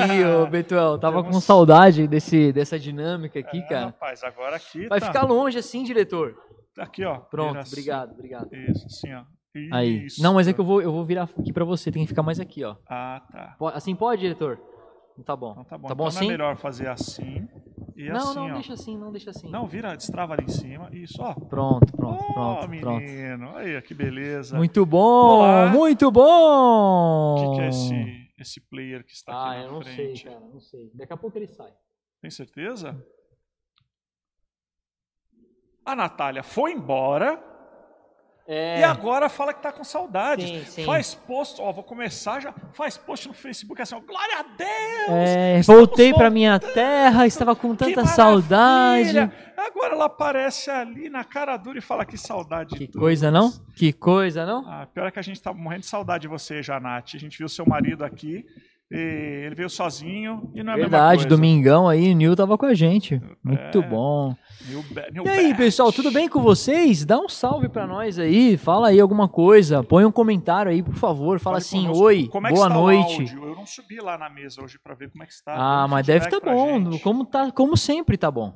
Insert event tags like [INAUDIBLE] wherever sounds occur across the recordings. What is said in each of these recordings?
aqui, ô [LAUGHS] Betuel. Tava Temos- com saudade desse, dessa dinâmica aqui, É, cara. rapaz, agora aqui Vai tá. ficar longe assim, diretor. Aqui, ó. Pronto, assim. obrigado, obrigado. Isso, assim, ó. Aí. Isso. Não, mas é que eu vou, eu vou virar aqui pra você, tem que ficar mais aqui, ó. Ah, tá. Assim pode, diretor? Tá bom. Então tá bom. Tá bom então assim? não é melhor fazer assim e Não, assim, não, ó. deixa assim, não deixa assim. Não, vira, destrava ali em cima. Isso, ó. Pronto, pronto, Ó, pronto, pronto. menino. Aí, que beleza. Muito bom, Olá. muito O bom. que, que é esse, esse player que está Ah, aqui na eu não frente? sei, cara, não sei. Daqui a pouco ele sai. Tem certeza? A Natália foi embora É. e agora fala que tá com. Sim, sim. Faz post, ó, vou começar já. Faz post no Facebook assim, ó, glória a Deus! É, voltei pra voltando, minha terra, estava com tanta saudade. Agora ela aparece ali na cara dura e fala que saudade. Que coisa, não? Que coisa, não? Ah, pior é que a gente tá morrendo de saudade de você, Janate. A gente viu seu marido aqui, ele veio sozinho e não é a mesma Verdade, domingão aí, o Nil tava com a gente. Muito É. bom. New New E aí, Bat. pessoal, tudo bem com vocês? Dá um salve pra nós aí, fala aí alguma coisa, põe um comentário aí, por favor, fala Fale assim, conosco. oi, Como é boa noite. Eu não subi lá na mesa hoje pra ver como é que está. Ah, um mas deve tá bom, como tá, como sempre tá bom.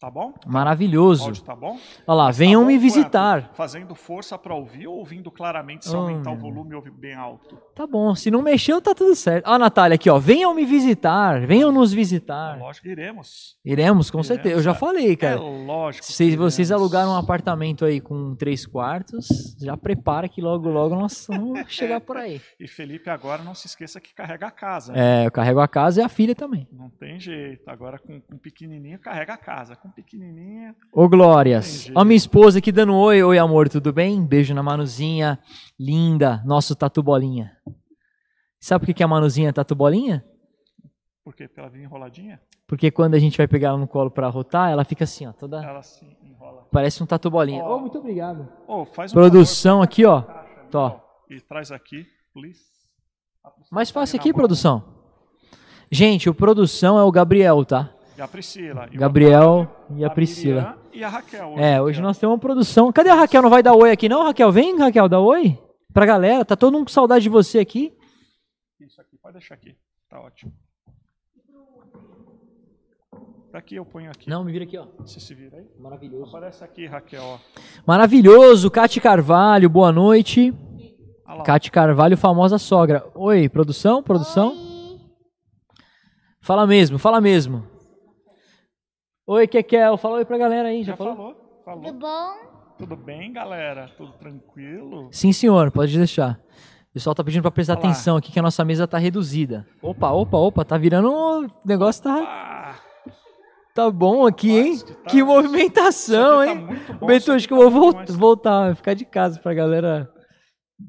Tá bom? O Maravilhoso. áudio tá bom? Olha lá, Mas tá venham bom me quanto? visitar. Fazendo força pra ouvir ou ouvindo claramente se Oh, aumentar o meu. volume e ouvir bem alto? Tá bom, se não mexeu, tá tudo certo. Ó, Natália, aqui, ó. Venham me visitar, venham nos visitar. Lógico que iremos. Iremos, com Iremos, certeza. Eu já é. falei, cara. É lógico. Se vocês alugaram um apartamento aí com três quartos, já prepara que logo, logo nós vamos [LAUGHS] chegar por aí. E Felipe, agora não se esqueça que carrega a casa. né? É, eu carrego a casa e a filha também. Não tem jeito. Agora com, com pequenininho, carrega a casa. Com pequenininha, Ô, Glórias. Entendi. Ó, minha esposa aqui dando oi. Oi, amor, tudo bem? Beijo na Manuzinha. Linda. Nosso tatu bolinha. Sabe por que, que a Manuzinha é tatu bolinha? por quê? Porque ela vinha enroladinha? Porque quando a gente vai pegar ela no colo pra rotar, ela fica assim, ó, toda. Ela se enrola. Parece um tatu bolinha. Ô, muito obrigado. Ô, faz um Produção favor, aqui, ó. caixa Tó. ó, E traz aqui, please. Mais fácil aqui, produção. Gente, o produção é o Gabriel, tá? E a Priscila. e Gabriel Otávio, e a Priscila. Miriam E a Raquel. É, hoje nós temos uma produção. Cadê a Raquel? Não vai dar oi aqui, não? Raquel, vem, Raquel, dá oi pra galera. Tá todo mundo com saudade de você aqui. Isso aqui, pode deixar aqui. Tá ótimo. Aqui eu ponho aqui. Não, me vira aqui, ó. Você se vira aí. Maravilhoso. Aparece aqui, Raquel, ó. Maravilhoso. Cate Carvalho, boa noite. Lá. Cate Carvalho, famosa sogra. Oi, produção, produção. Fala mesmo, fala mesmo. Oi, Kekel, fala oi pra galera aí. Já, Já falou? falou? Falou. Tudo bom? Tudo bem, galera? Tudo tranquilo? Sim, senhor, pode deixar. O pessoal tá pedindo pra prestar Olha lá. atenção aqui que a nossa mesa tá reduzida. Opa, opa, opa, tá virando. O negócio tá, Ah, tá bom aqui, hein? Que tá- Que movimentação, hein? tá muito bom, Beto, acho que eu tá vou bom vol- demais. voltar, ficar de casa pra galera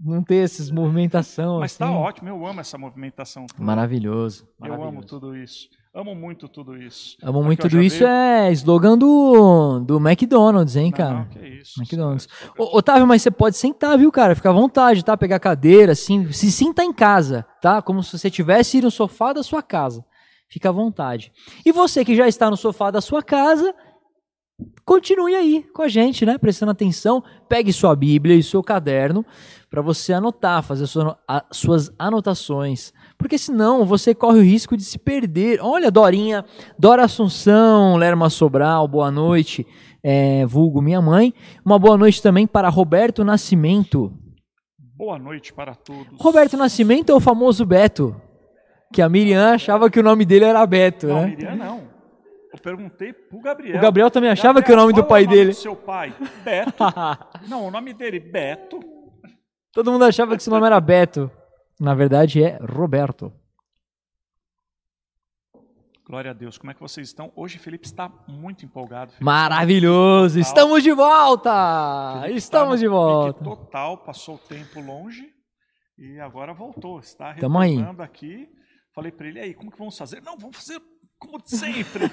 não ter essas movimentação Mas assim. tá ótimo, eu amo essa movimentação. toda. Maravilhoso. Eu amo maravilhoso. tudo isso. Amo muito tudo isso. Amo muito tudo isso. veio- É slogan do, do McDonald's, hein, Não, cara? que isso. McDonald's. é- Ô, Otávio, mas você pode sentar, viu, cara? Fica à vontade, tá? Pegar cadeira, assim. Se sinta em casa, tá? Como se você tivesse no sofá da sua casa. Fica à vontade. E você que já está no sofá da sua casa, continue aí com a gente, né? Prestando atenção. Pegue sua Bíblia e seu caderno para você anotar, fazer sua- a- suas anotações. Porque senão você corre o risco de se perder. Olha, Dorinha, Dora Assunção, Lerma Sobral, boa noite. É, vulgo minha mãe. Uma boa noite também para Roberto Nascimento. Boa noite para todos. Roberto Nascimento é o famoso Beto. Que a Miriam achava que o nome dele era Beto, Não, né? Miriam não. Eu perguntei pro Gabriel. O Gabriel também achava Gabriel, que o nome do é pai nome dele. do seu pai? Beto. [LAUGHS] não, o nome dele, Beto. Todo mundo achava que seu nome era Beto. Na verdade é Roberto. Glória a Deus. Como é que vocês estão? Hoje Felipe está muito empolgado. Felipe. Maravilhoso! Estamos de volta! Felipe Estamos está de volta. Total, passou o tempo longe e agora voltou. Está retornando aqui. Falei para ele, aí, como que vamos fazer? Não, vamos fazer como de sempre.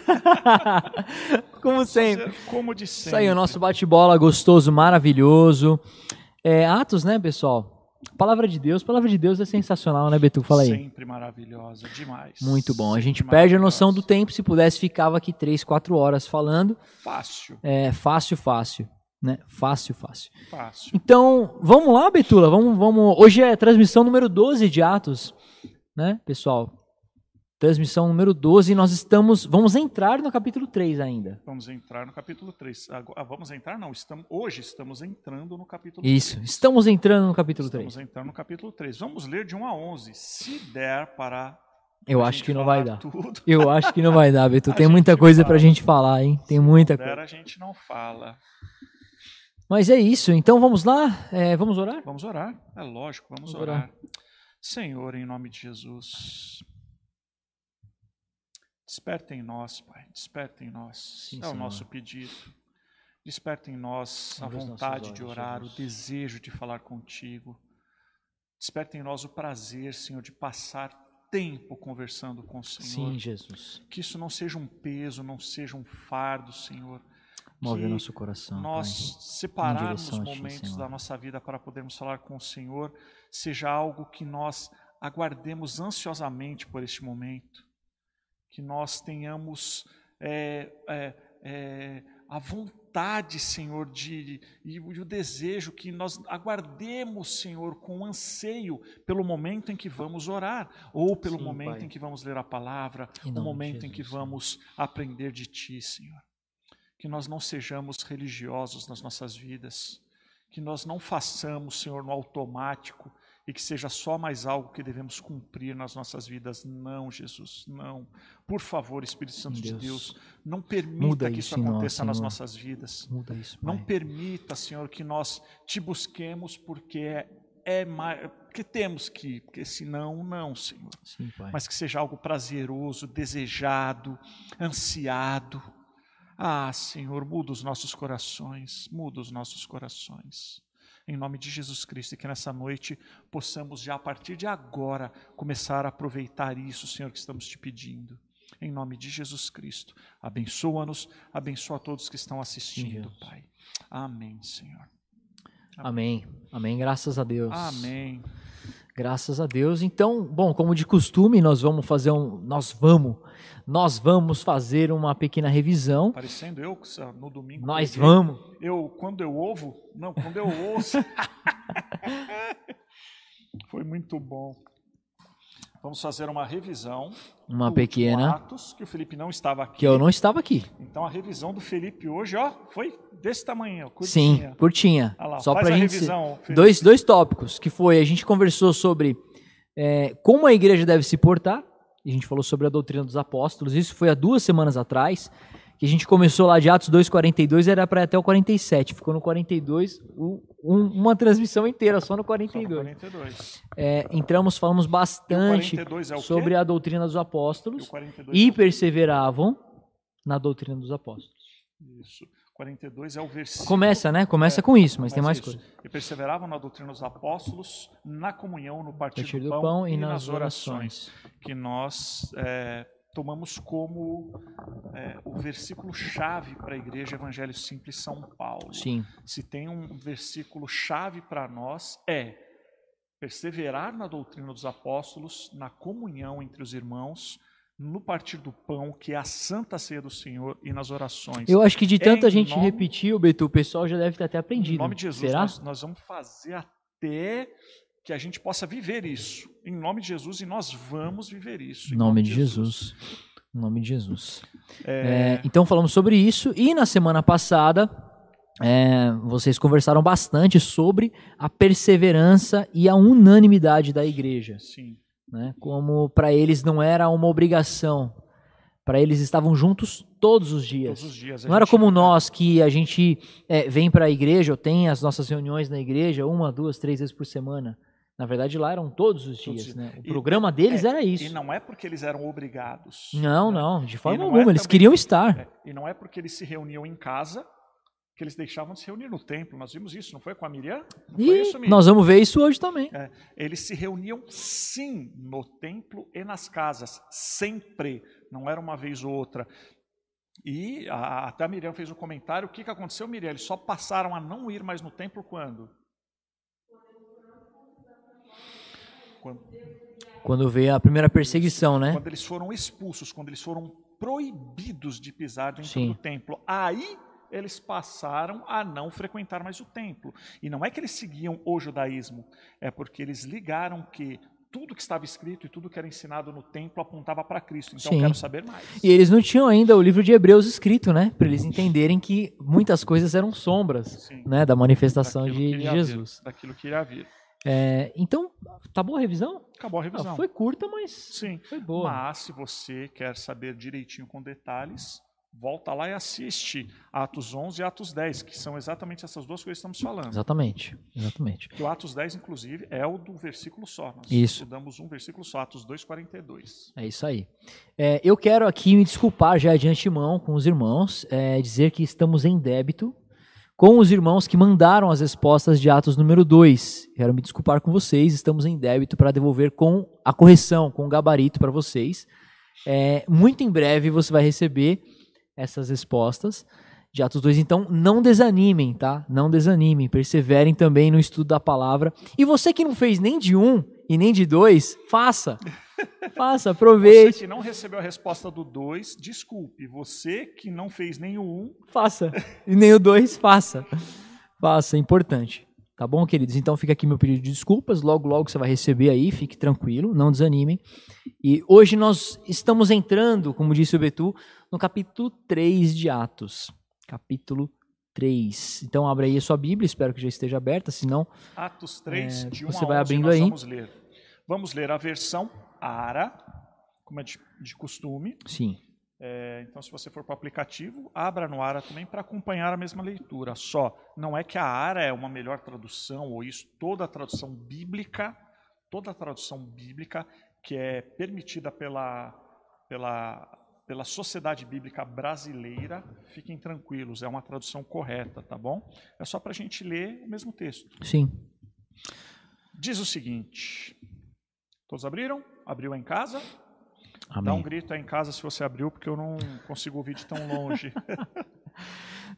[LAUGHS] Como sempre. Como de sempre. Isso aí, o nosso bate-bola gostoso, maravilhoso. É, Atos, né, pessoal? Palavra de Deus, palavra de Deus é sensacional, né, Betu? Fala aí. Sempre maravilhosa, demais. Muito bom. A Sempre gente perde a noção do tempo. Se pudesse, ficava aqui três, quatro horas falando. Fácil, É fácil, fácil. Né? Fácil, fácil. fácil. Então, vamos lá, Betula. Vamos, vamos. Hoje é a transmissão número 12 de Atos, né, pessoal? Transmissão número 12, e nós estamos. Vamos entrar no capítulo 3 ainda. Vamos entrar no capítulo 3. Agora, ah, vamos entrar? Não, estamos, hoje estamos entrando no capítulo Isso, 3. estamos entrando no capítulo Estamos 3. entrando no capítulo 3. Vamos ler de 1 a 11, se der para. Eu a acho que não vai dar. Tudo. Eu acho que não vai dar, Beto. [LAUGHS] A Tem muita coisa pra fala. gente falar, hein? Tem muita Se der, coisa. a gente não fala. Mas é isso, então vamos lá? É, vamos orar? Vamos orar. É lógico, vamos, Vamos orar. orar. Senhor, em nome de Jesus. Desperta em nós, Pai. Desperta em nós. Sim, é o Senhor. nosso pedido. Desperta em nós a Abre os nossos vontade de orar, o desejo de falar contigo. Desperta em nós o prazer, Senhor, de passar tempo conversando com o Senhor. Sim, Jesus. Que isso não seja um peso, não seja um fardo, Senhor. Move Que o nosso coração, nós Pai. separarmos a ti, momentos Senhor. da nossa vida para podermos falar com o Senhor seja algo que nós aguardemos ansiosamente por este momento, que nós tenhamos é, é, é, a vontade, Senhor, de, e, o- e o desejo que nós aguardemos, Senhor, com anseio pelo momento em que vamos orar, ou pelo Sim, momento Pai. em que vamos ler a palavra, o momento em que vamos aprender de Ti, Senhor. Que nós não sejamos religiosos nas nossas vidas, que nós não façamos, Senhor, no automático e que seja só mais algo que devemos cumprir nas nossas vidas. Não, Jesus, não. Por favor, Espírito Santo de Deus, Deus, não permita muda que isso isso em nós, aconteça nas nossas vidas. Muda isso, Pai. Não permita, Senhor, que nós te busquemos porque é, é mais, porque temos que, porque senão não, Senhor. Sim. Mas que seja algo prazeroso, desejado, ansiado. Ah, Senhor, muda os nossos corações, muda os nossos corações. Em nome de Jesus Cristo, e que nessa noite possamos já a partir de agora começar a aproveitar isso, Senhor, que estamos te pedindo. Em nome de Jesus Cristo, abençoa-nos, abençoa todos que estão assistindo. Pai. Amém, Senhor. Amém. Amém. Graças a Deus. Amém. Graças a Deus. Então, bom, como de costume, nós vamos fazer um. Nós vamos. Nós vamos fazer uma pequena revisão. Parecendo eu no domingo. Nós preguei. vamos. Eu, quando eu ouvo, não, quando eu ouço. [LAUGHS] Foi muito bom. Vamos fazer uma revisão. Uma pequena. Atos, que o Felipe não estava aqui. Que eu não estava aqui. Então a revisão do Felipe hoje, ó, foi desse tamanho, ó, Sim, curtinha. curtinha. Olha lá, Só faz pra a gente. revisão. Dois, dois tópicos, que foi, a gente conversou sobre é, como a igreja deve se portar, e a gente falou sobre a doutrina dos apóstolos, isso foi há duas semanas atrás, que a gente começou lá de Atos 2,42, era para até o 47, ficou no 42, um- um- uma transmissão inteira, só no Só no 42. 42. É, entramos, falamos E bastante 42 é sobre a doutrina dos E apóstolos, 42 e é perseveravam na doutrina dos apóstolos. Isso. 42 é o versículo. Começa, né? Começa É, com isso, mas tem mais coisa. E perseveravam na doutrina dos apóstolos, na comunhão, no partir, Partir do, pão, e nas orações. Que nós é, tomamos como é, o versículo chave para a Igreja Evangelho Simples São Paulo. Sim, Se tem um versículo chave para nós é perseverar na doutrina dos apóstolos, na comunhão entre os irmãos, no partir do pão, que é a santa ceia do Senhor, e nas orações. Eu acho que de tanta gente nome- repetir, o Beto, o pessoal já deve ter até aprendido. Em nome de Jesus, Será? nós, nós vamos fazer até que a gente possa viver isso. Em nome de Jesus, e nós vamos viver isso. Em nome de Jesus. Em nome de Jesus. É, É, então falamos sobre isso e na semana passada é, vocês conversaram bastante sobre a perseverança e a unanimidade da igreja, sim, né? Como para eles não era uma obrigação, para eles estavam juntos todos os dias. todos os dias. Não era como nós que a gente é, vem para a igreja ou tem as nossas reuniões na igreja uma, duas, três vezes por semana. Na verdade, lá eram todos os Todos dias, né? O E- programa deles é, era isso. E não é porque eles eram obrigados. Não, né? não, de forma não é alguma. Eles também- queriam estar. É, e não é porque eles se reuniam em casa que eles deixavam de se reunir no templo. Nós vimos isso, não foi com a Miriam? Não foi E isso, Miriam? nós vamos ver isso hoje também. É, eles se reuniam sim no templo e nas casas, sempre, não era uma vez ou outra. E a, até a Miriam fez um comentário, o que, que aconteceu, Miriam? Eles só passaram a não ir mais no templo quando? Quando, Quando veio a primeira perseguição, né? quando eles foram expulsos, quando eles foram proibidos de pisar dentro Sim. do templo. Aí eles passaram a não frequentar mais o templo. E não é que eles seguiam o judaísmo, é porque eles ligaram que tudo que estava escrito e tudo que era ensinado no templo apontava para Cristo. Então Sim. eu quero saber mais. E eles não tinham ainda o livro de Hebreus escrito, né? Para eles entenderem que muitas coisas eram sombras, Sim. né? Da manifestação Daquilo de, de iria vir, Jesus. daquilo que irá vir. É, então, tá boa a revisão? Acabou a Ah, revisão. foi curta, mas Sim. foi boa. Mas se você quer saber direitinho com detalhes, volta lá e assiste Atos 11 e Atos 10, que são exatamente essas duas coisas que estamos falando. Exatamente, exatamente. Que o Atos 10, inclusive, é o do versículo só. Nós Isso. estudamos um versículo só, Atos 2, 42. É isso aí. É, eu quero aqui me desculpar já de antemão com os irmãos, é, dizer que estamos em débito com os irmãos que mandaram as respostas de Atos número 2. Quero me desculpar com vocês, estamos em débito para devolver com a correção, com o gabarito para vocês. É, muito em breve você vai receber essas respostas de Atos 2. Então, não desanimem, tá? Não desanimem, perseverem também no estudo da palavra. E você que não fez nem de um e nem de dois, faça. Faça, Você aproveite. que não recebeu a resposta do 2, desculpe. Você que não fez nem o 1, um, Faça. E nem o dois, faça. Faça, é importante. Tá bom, queridos? Então fica aqui meu pedido de desculpas. Logo, logo você vai receber aí. Fique tranquilo, não desanimem. E hoje nós estamos entrando, como disse o Betu, no capítulo 3 de Atos. Capítulo 3. Então abre aí a sua Bíblia, espero que já esteja aberta, senão Atos 3, É, de 1 você vai 11, abrindo aí. vamos ler. Vamos ler a versão ARA, como é de, de costume. sim. É, então, se você for para o aplicativo, abra no ARA também para acompanhar a mesma leitura. Só, não é que a ARA é uma melhor tradução, ou isso, toda a tradução bíblica, toda a tradução bíblica que é permitida pela, pela, pela Sociedade Bíblica Brasileira, fiquem tranquilos, é uma tradução correta, tá bom? É só para a gente ler o mesmo texto. Sim. Diz o seguinte: Todos abriram? Abriu em casa? Dá um Amém. grito aí em casa se você abriu, porque eu não consigo ouvir de tão longe. [LAUGHS]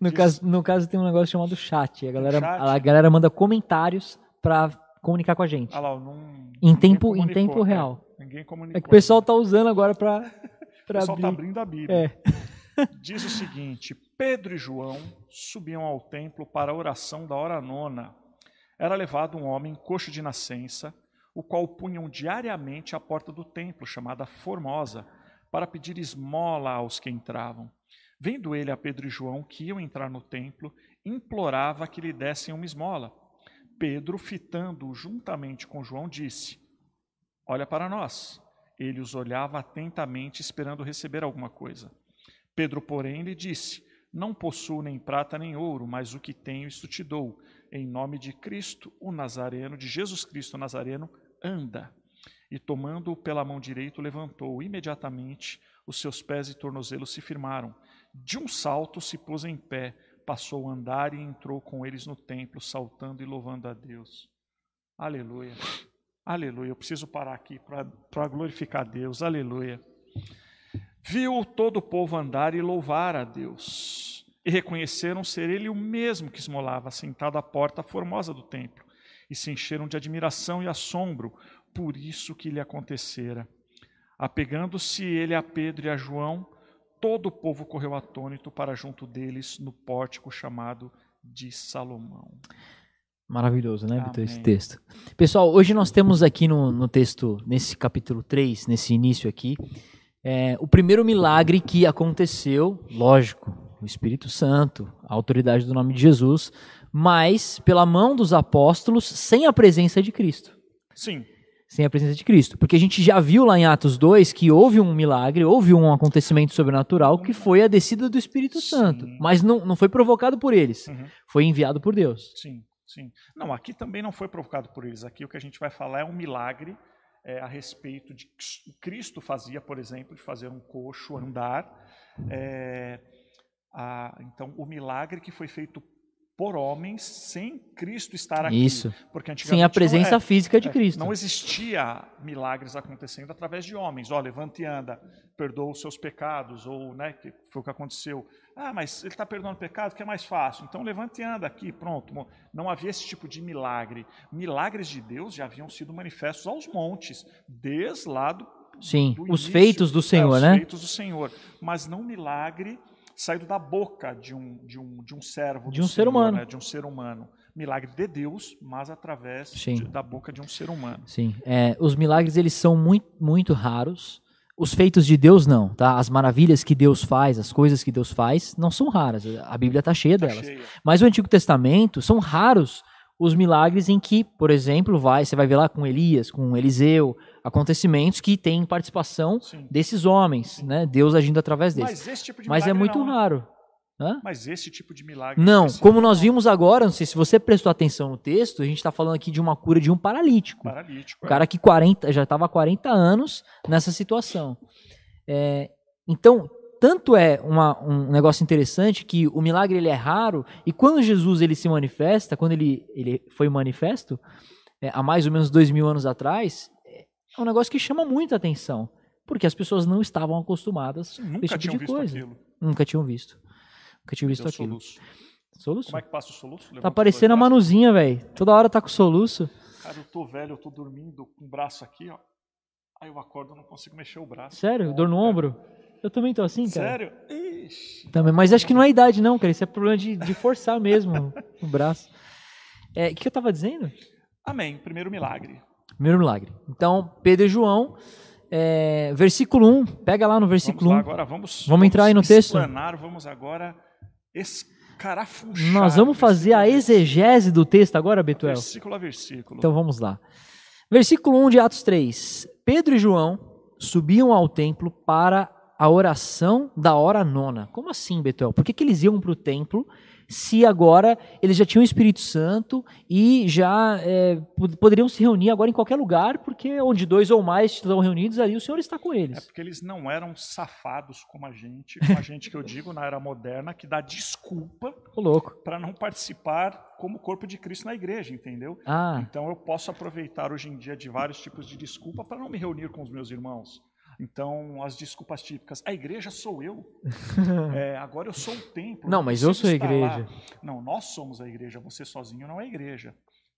No caso, no caso tem um negócio chamado chat. A galera, chat? a galera manda comentários para comunicar com a gente. Ah lá, não, Em tempo, em tempo é, real. ninguém comunicou. É que o pessoal tá usando agora para [LAUGHS] O pessoal abrir. está abrindo a Bíblia. É. [LAUGHS] Diz o seguinte: Pedro e João subiam ao templo para a oração da hora nona. Era levado um homem coxo de nascença, o qual punham diariamente à porta do templo, chamada Formosa, para pedir esmola aos que entravam. Vendo ele a Pedro e João que iam entrar no templo, implorava que lhe dessem uma esmola. Pedro, fitando-o juntamente com João, disse: Olha para nós. Ele os olhava atentamente, esperando receber alguma coisa. Pedro, porém, lhe disse: Não possuo nem prata nem ouro, mas o que tenho, isto te dou. Em nome de Cristo, o Nazareno, de Jesus Cristo o Nazareno, anda. E tomando-o pela mão direita, levantou. Imediatamente, os seus pés e tornozelos se firmaram. De um salto, se pôs em pé, passou a andar e entrou com eles no templo, saltando e louvando a Deus. Aleluia. Aleluia. Eu preciso parar aqui para glorificar a Deus. Aleluia. Viu todo o povo andar e louvar a Deus. E reconheceram ser ele o mesmo que esmolava, sentado à porta formosa do templo. E se encheram de admiração e assombro por isso que lhe acontecera. Apegando-se ele a Pedro e a João, todo o povo correu atônito para junto deles no pórtico chamado de Salomão. Maravilhoso, né, Vitor, esse texto. Pessoal, hoje nós temos aqui no, no texto, nesse capítulo 3, nesse início aqui, é, o primeiro milagre que aconteceu, lógico, o Espírito Santo, a autoridade do nome de Jesus, mas pela mão dos apóstolos, sem a presença de Cristo. Sim, Sem a presença de Cristo. Porque a gente já viu lá em Atos 2 que houve um milagre, houve um acontecimento sobrenatural que foi a descida do Espírito Sim. Santo. Mas não, não foi provocado por eles, Uhum. foi enviado por Deus. Sim, sim. Não, aqui também não foi provocado por eles. Aqui o que a gente vai falar é um milagre é, a respeito de que Cristo fazia, por exemplo, de fazer um coxo andar. É, a- então, o milagre que foi feito por homens sem Cristo estar aqui. Isso. Porque Sem a presença é, física de é, Cristo. Não existia milagres acontecendo através de homens. Ó, levante e anda, perdoa os seus pecados, ou, né, que foi o que aconteceu. Ah, mas ele está perdoando pecado, que é mais fácil. Então levante e anda aqui, pronto. Não havia esse tipo de milagre. Milagres de Deus já haviam sido manifestos aos montes, desde lá do, Sim, do os início- feitos do é, Senhor, os né? feitos do Senhor. Mas não milagre saído da boca de um, de um, de um servo De um ser Senhor, humano. né, de um ser humano. milagre de Deus, mas através de- da boca de um ser humano. Sim. É, os milagres eles são muito, muito raros. Os feitos de Deus não, tá? As maravilhas que Deus faz, as coisas que Deus faz, não são raras. A Bíblia está cheia Tá delas. cheia. Mas o Antigo Testamento são raros os milagres em que, por exemplo, vai, você vai ver lá com Elias, com Eliseu, acontecimentos que têm participação Sim. desses homens, né? Deus agindo através deles. Mas esse tipo de Mas é muito não, né? raro. Hã? Mas esse tipo de milagre. Não, como nós vimos agora, não sei se você prestou atenção no texto, a gente está falando aqui de uma cura de um paralítico. Paralítico. O é. cara que 40, já estava há 40 anos nessa situação. É, então, tanto é uma- um negócio interessante que o milagre ele é raro, e quando Jesus ele se manifesta, quando ele, ele foi manifesto, é, há mais ou menos dois mil anos atrás, é um negócio que chama muita atenção, porque as pessoas não estavam acostumadas Nunca esse tipo de visto coisa. aquilo. Nunca tinham visto. Nunca tinham visto Deu aquilo. soluço. Soluço? Como é que passa o soluço? Levanta Tá os parecendo a. Manuzinha, velho. Toda hora tá com soluço. Cara, eu tô velho, eu tô dormindo com o braço aqui, ó. Aí eu acordo, eu não consigo mexer o braço. Sério? Dor no É. ombro? Eu também tô assim, cara. Sério? Ixi. Também, mas acho que não é idade, não, cara. Isso é problema de, de forçar mesmo [LAUGHS] o braço. É, O que eu tava dizendo? Amém. Primeiro milagre. Primeiro milagre. Então, Pedro e João, é, versículo 1. Pega lá no Vamos versículo lá 1. agora, vamos. Vamos entrar aí no texto? Vamos agora escarafunchar. Nós vamos fazer a exegese do texto agora, Betuel? Versículo a versículo. Então vamos lá. Versículo 1 de Atos 3. Pedro e João subiam ao templo para a oração da hora nona. Como assim, Betuel? Por que, que eles iam para o templo se agora eles já tinham o Espírito Santo e já é, pod- poderiam se reunir agora em qualquer lugar, porque onde dois ou mais estão reunidos, ali o Senhor está com É eles. porque eles não eram safados como a gente, como a gente que eu digo na era moderna, que dá desculpa para não participar como corpo de Cristo na igreja, entendeu? Ah, Então eu posso aproveitar hoje em dia de vários tipos de desculpa para não me reunir com os meus irmãos. Então, as desculpas típicas. A igreja sou eu. [LAUGHS] É, agora eu sou o templo. Não, mas eu sou a igreja. lá. Não, nós somos a igreja. Você sozinho não é igreja.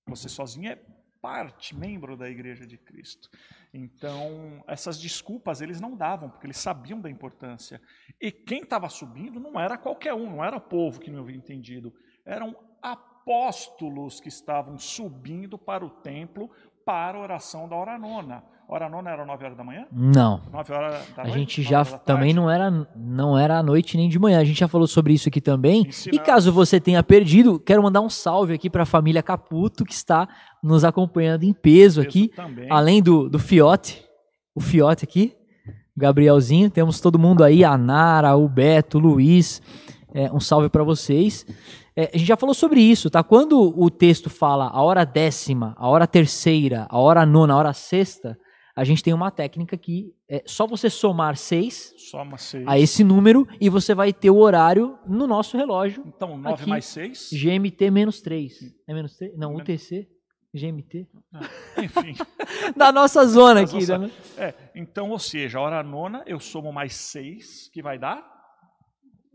Você sozinho é parte, membro da igreja de Cristo. Então, essas desculpas eles não davam, porque eles sabiam da importância. E quem estava subindo não era qualquer um, não era povo que não havia entendido. Eram apóstolos que estavam subindo para o templo para a oração da hora nona. Hora nona era nove horas da manhã? não. Nove horas da A noite? gente já também não era não era à noite nem de manhã. A gente já falou sobre isso aqui também. E caso você tenha perdido, quero mandar um salve aqui para a família Caputo que está nos acompanhando em peso Peso aqui, também. além do do Fiote, o Fiote aqui, o Gabrielzinho, temos todo mundo aí, a Nara, o Beto, o Luiz. É, um salve para vocês. É, a gente já falou sobre isso, tá? Quando o texto fala a hora décima, a hora terceira, a hora nona, a hora sexta, a gente tem uma técnica que é só você somar seis Só uma seis. a esse número e você vai ter o horário no nosso relógio, Então, nove aqui, mais seis. GMT menos 3. É menos 3? Não, UTC, GMT. Enfim. [LAUGHS] Da nossa zona aqui. nossa- né? É, então, ou seja, a hora nona eu somo mais seis, que vai dar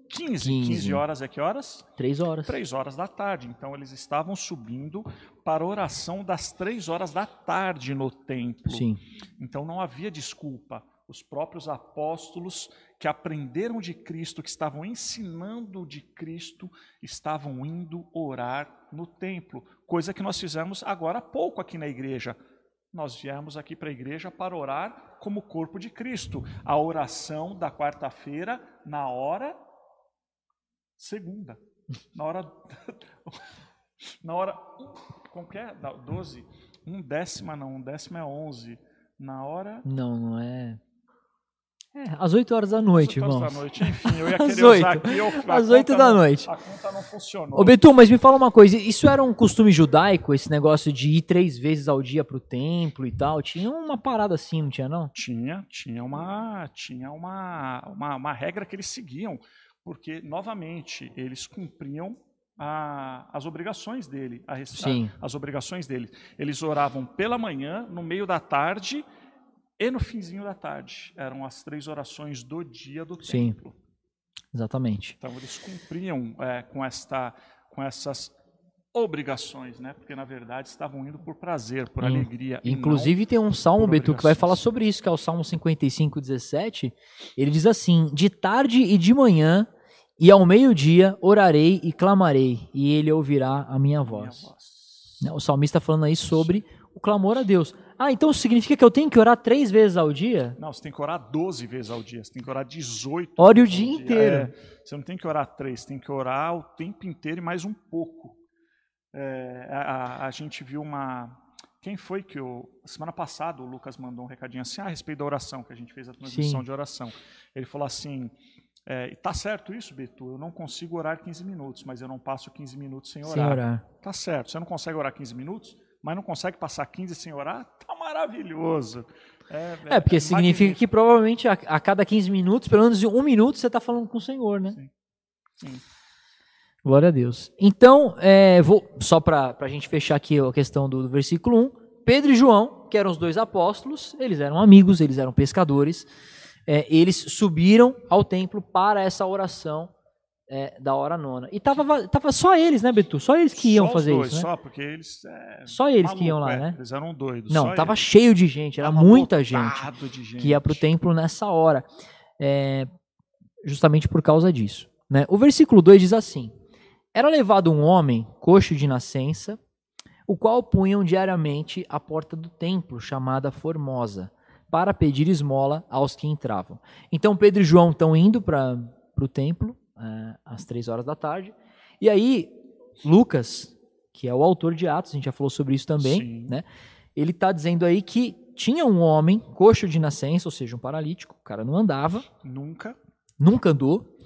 15. 15. 15 horas é que horas? Três horas. Três horas da tarde. Então, eles estavam subindo para a oração das três horas da tarde no templo. Sim. Então não havia desculpa. Os próprios apóstolos que aprenderam de Cristo, que estavam ensinando de Cristo, estavam indo orar no templo, coisa que nós fizemos agora há pouco aqui na igreja. Nós viemos aqui para a igreja para orar como corpo de Cristo. A oração da quarta-feira na hora segunda. Na hora [LAUGHS] na hora como que é? Da- 12, um décima não, um décima é 11. Na hora Não, não é. É, às 8 horas da noite, oito horas irmãos. da noite, enfim, eu [LAUGHS] ia Às querer usar oito. aqui. Eu, Às 8 conta da não- noite. A conta não funcionou. Ô Betu, mas me fala uma coisa, isso era um costume judaico, esse negócio de ir três vezes ao dia pro templo e tal? Tinha uma parada assim, não tinha não? Tinha, tinha uma, tinha uma, uma, uma regra que eles seguiam, porque novamente eles cumpriam a- as obrigações dele, a, a- as obrigações dele. Eles oravam pela manhã, no meio da tarde e no finzinho da tarde. Eram as três orações do dia do Sim. templo. Exatamente. Então eles cumpriam é, com esta, com essas obrigações, né? Porque na verdade estavam indo por prazer, por In- alegria. Inclusive tem um salmo, Betu, que vai falar sobre isso, que é o Salmo 55, 17. Ele diz assim: De tarde e de manhã E ao meio-dia orarei e clamarei, e ele ouvirá a minha Minha voz. voz. Né, O salmista falando aí sobre o clamor a Deus. Ah, então significa que eu tenho que orar três vezes ao dia? Não, você tem que orar 12 vezes ao dia, você tem que orar 18 Ore o dia inteiro. É, você não tem que orar três, tem que orar o tempo inteiro e mais um pouco. É, a, a- a gente viu uma. Quem foi que o. Semana passada o Lucas mandou um recadinho assim a respeito da oração, que a gente fez a transmissão Sim. de oração. Ele falou assim: é, tá certo isso, Beto? Eu não consigo orar 15 minutos, mas eu não passo 15 minutos sem Sem orar. orar. Tá certo, você não consegue orar 15 minutos, mas não consegue passar 15 sem orar? Tá maravilhoso. É, porque significa magnífico. que provavelmente a, a cada 15 minutos, pelo menos um minuto, você está falando com o Senhor, né? Sim. Sim. Glória a Deus. Então, é, vou só para a gente fechar aqui a questão do, do versículo 1. Pedro e João, que eram os dois apóstolos, eles eram amigos, eles eram pescadores, é, eles subiram ao templo para essa oração é, da hora nona. E tava, va- tava só eles, né, Betu? Só eles que iam Só fazer dois, isso, né? Só porque eles. É, Só eles maluco, que iam lá, é, né? Eles eram doidos. Não, tava eles. cheio de gente, era Tava muita gente gente. que ia para o templo nessa hora, é, justamente por causa disso. Né? O versículo 2 diz assim: Era levado um homem, coxo de nascença, o qual punham diariamente à porta do templo, chamada Formosa, para pedir esmola aos que entravam. Então Pedro e João estão indo para o templo, é, às três horas da tarde, e aí Lucas, que é o autor de Atos, a gente já falou sobre isso também, Sim. né? ele está dizendo aí que tinha um homem, coxo de nascença, ou seja, um paralítico, o cara não andava, Nunca. nunca andou,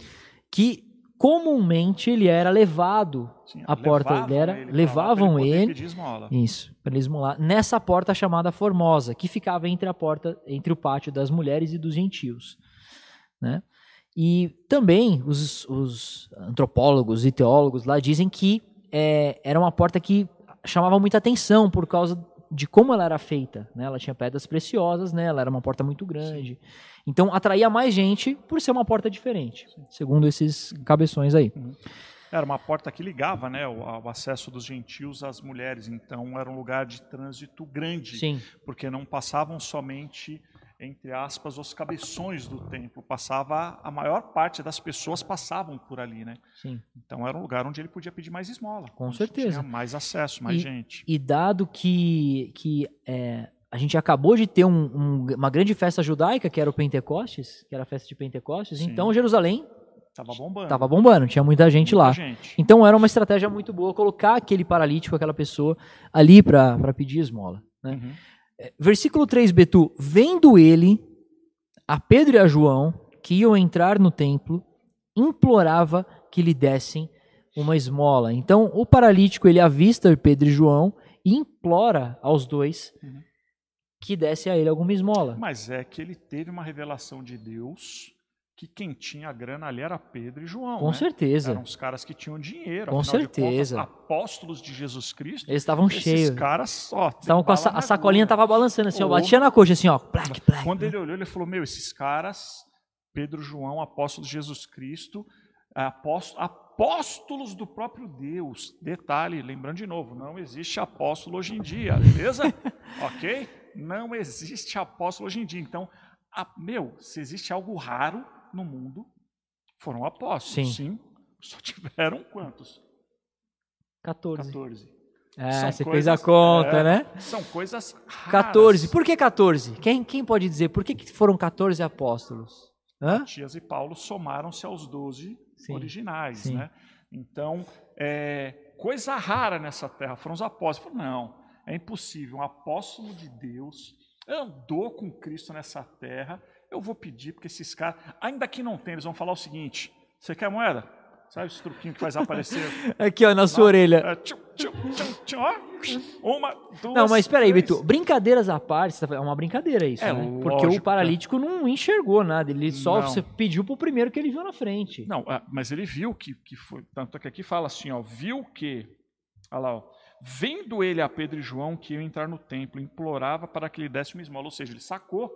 que comumente ele era levado, Sim, A porta levavam dele era- ele levavam poder ele. pedir esmola. isso, para ele esmolar, nessa porta chamada Formosa, que ficava entre a porta, entre o pátio das mulheres e dos gentios, né? E também os, os antropólogos e teólogos lá dizem que é, era uma porta que chamava muita atenção por causa de como ela era feita, né? Ela tinha pedras preciosas, né? Ela era uma porta muito grande. Então atraía mais gente por ser uma porta diferente, segundo esses cabeções aí. Era uma porta que ligava né, o, o acesso dos gentios às mulheres. Então era um lugar de trânsito grande. Sim, Porque não passavam somente, entre aspas, os cabeções do templo. Passava. A maior parte das pessoas passavam por ali, né? sim. Então era um lugar onde ele podia pedir mais esmola. Com certeza. Tinha mais acesso, mais gente. E dado que, que é, a gente acabou de ter um- um- uma grande festa judaica, que era o Pentecostes, que era a festa de Pentecostes, Sim. então Jerusalém Tava bombando. estava bombando, tinha muita gente Muita lá. gente. Então era uma estratégia muito boa colocar aquele paralítico, aquela pessoa ali para pedir esmola. Né? Uhum. Versículo 3, Betu. Vendo ele, a Pedro e a João, que iam entrar no templo, implorava que lhe dessem uma esmola. Então o paralítico ele avista Pedro e João e implora aos dois Uhum. que desse a ele alguma esmola. Mas é que ele teve uma revelação de Deus que quem tinha a grana ali era Pedro e João. Com né? certeza. Eram os caras que tinham dinheiro. Com afinal de certeza. contas, apóstolos de Jesus Cristo. Eles estavam Esses cheios. caras, ó, Estavam com a, a sacolinha tava balançando assim, ó, batia na coxa assim, ó, plac, plac. Quando ele olhou, ele falou: Meu, esses caras, Pedro, João, apóstolos de Jesus Cristo, após- apóstolos do próprio Deus. Detalhe, lembrando de novo, não existe apóstolo hoje em dia, beleza? [LAUGHS] ok? Não existe apóstolo hoje em dia. Então, a- meu, se existe algo raro no mundo, foram apóstolos. Sim. [LAUGHS] Só tiveram quantos? 14. 14. É, São você fez coisas- a conta, é, né? São coisas raras. 14. Por que 14? Quem, quem pode dizer? Por que, que foram 14 apóstolos? Hã? Matias e Paulo somaram-se aos 12 Sim, originais, sim. né? Então, é, coisa rara nessa terra foram os apóstolos. Não, é impossível. Um apóstolo de Deus andou com Cristo nessa terra. Eu vou pedir, porque esses caras, ainda que não tem, eles vão falar o seguinte: você quer moeda? Sabe esse truquinho que faz aparecer? [LAUGHS] Aqui, ó, na sua orelha. É, tchum, tchum, tchum, tchum, ó. Uma, duas. Não, mas espera aí. Beto. Brincadeiras à parte, tá é uma brincadeira isso, É, né? Porque lógico, o paralítico não enxergou nada, ele só Não. pediu pro primeiro que ele viu na frente. Não, ah, mas ele viu que, que foi. Tanto que aqui fala assim, ó, viu que. Olha lá, ó, vendo ele a Pedro e João que iam entrar no templo, implorava para que lhe desse uma esmola. Ou seja, ele sacou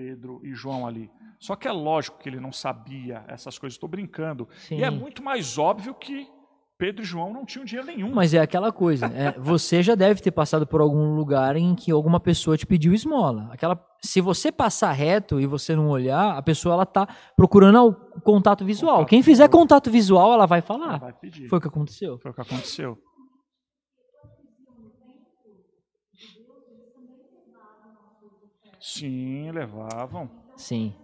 Pedro e João ali. Só que é lógico que ele não sabia essas coisas, estou brincando. Sim. E é muito mais óbvio que Pedro e João não tinham dinheiro nenhum. Mas é aquela coisa, é, você já deve ter passado por algum lugar em que alguma pessoa te pediu esmola. Aquela, se você passar reto e você não olhar, a pessoa ela tá procurando o contato visual. Contato Quem fizer visual. contato visual, ela vai falar. Ela vai. Foi o que aconteceu. Foi o que aconteceu. Sim, levavam. Sim.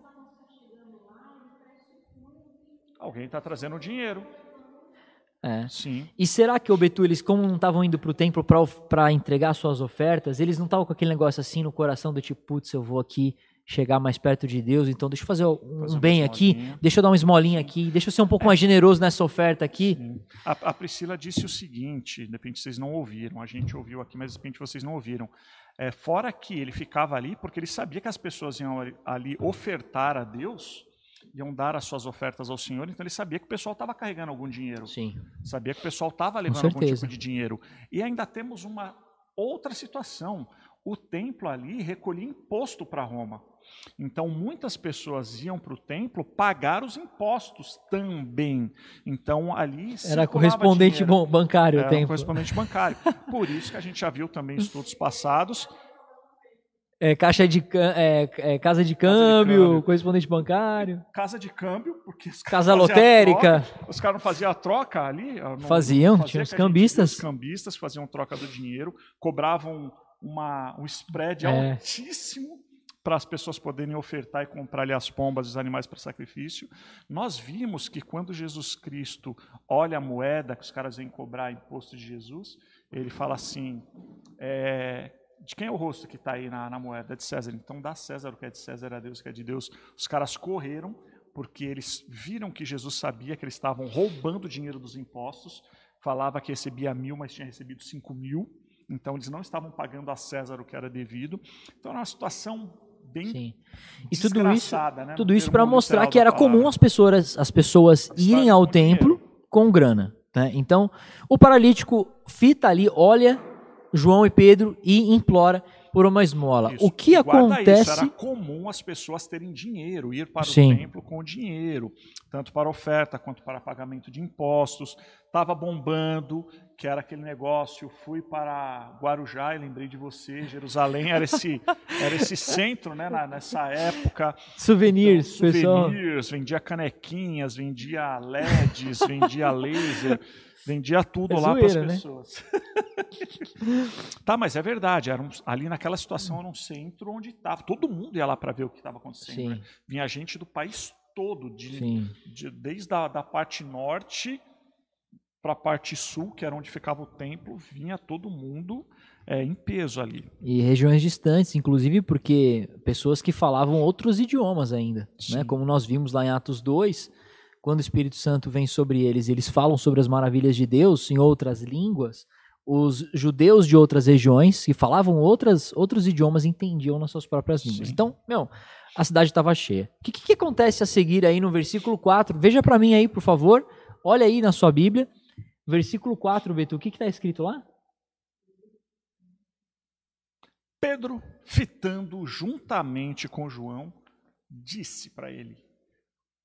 Alguém está trazendo dinheiro. É. Sim. E será que o Betu, eles como não estavam indo pro templo para entregar suas ofertas, eles não estavam com aquele negócio assim no coração do tipo, putz, eu vou aqui chegar mais perto de Deus, então deixa eu fazer um, Fazer bem aqui, deixa eu dar uma esmolinha aqui, deixa eu ser um pouco mais generoso nessa oferta aqui. A, a Priscila disse o seguinte, de repente vocês não ouviram, a gente ouviu aqui, mas de repente vocês não ouviram. É, fora que ele ficava ali, porque ele sabia que as pessoas iam ali- ofertar a Deus, iam dar as suas ofertas ao Senhor, então ele sabia que o pessoal estava carregando algum dinheiro. Sim. Sabia que o pessoal estava levando algum tipo de dinheiro. E ainda temos uma outra situação. O templo ali recolhia imposto para Roma. Então, muitas pessoas iam para o templo pagar os impostos também. Então, ali Era correspondente dinheiro. bancário o Era um tempo. correspondente bancário. Por isso que a gente já viu também estudos passados. É, caixa de é, é, casa de câmbio, câmbio. correspondente bancário, Casa de câmbio, porque os casa lotérica. troca, os caras não faziam a troca ali? não- Faziam, não tinha os gente cambistas. Os cambistas faziam troca do dinheiro, cobravam uma, um spread É. altíssimo para as pessoas poderem ofertar e comprar ali as pombas e os animais para sacrifício. Nós vimos que quando Jesus Cristo olha a moeda que os caras vêm cobrar imposto de Jesus, ele fala assim: é, de quem é o rosto que está aí na, na moeda? É de César. Então dá César o que é de César, a Deus o que é de Deus. Os caras correram porque eles viram que Jesus sabia que eles estavam roubando dinheiro dos impostos. Falava que recebia mil, mas tinha recebido cinco mil. Então eles não estavam pagando a César o que era devido. Então era uma situação bem Sim. E tudo isso, né, tudo isso para mostrar que era comum as pessoas, as pessoas irem ao templo com grana. né? Então, o paralítico fita ali, olha João e Pedro e implora por uma esmola. Isso. O que E acontece? Isso, era comum as pessoas terem dinheiro, ir para Sim. o templo com dinheiro, tanto para oferta quanto para pagamento de impostos. Estava bombando, que era aquele negócio. Fui para Guarujá e lembrei de você. Jerusalém era esse, [LAUGHS] era esse centro, né, na- nessa época. Souvenirs, Então, pessoal. souvenirs, vendia canequinhas, vendia LEDs, vendia laser, vendia tudo É lá para as né? pessoas. [LAUGHS] tá, mas é verdade. Era um- ali naquela situação era um centro onde estava. Todo mundo ia lá para ver o que estava acontecendo. Né? Vinha gente do país todo, de, de- desde a da parte norte para a parte sul, que era onde ficava o templo, vinha todo mundo é, em peso ali. E regiões distantes, inclusive porque pessoas que falavam outros idiomas ainda, né? Como nós vimos lá em Atos 2, quando o Espírito Santo vem sobre eles, e eles falam sobre as maravilhas de Deus em outras línguas. Os judeus de outras regiões que falavam outras, outros idiomas entendiam nas suas próprias línguas. Sim. Então, meu, a cidade estava cheia. O que, que, que acontece a seguir aí no versículo 4? Veja para mim aí, por favor. Olha aí na sua Bíblia. Versículo 4, Beto, o que está escrito lá? Pedro, fitando juntamente com João, disse para ele: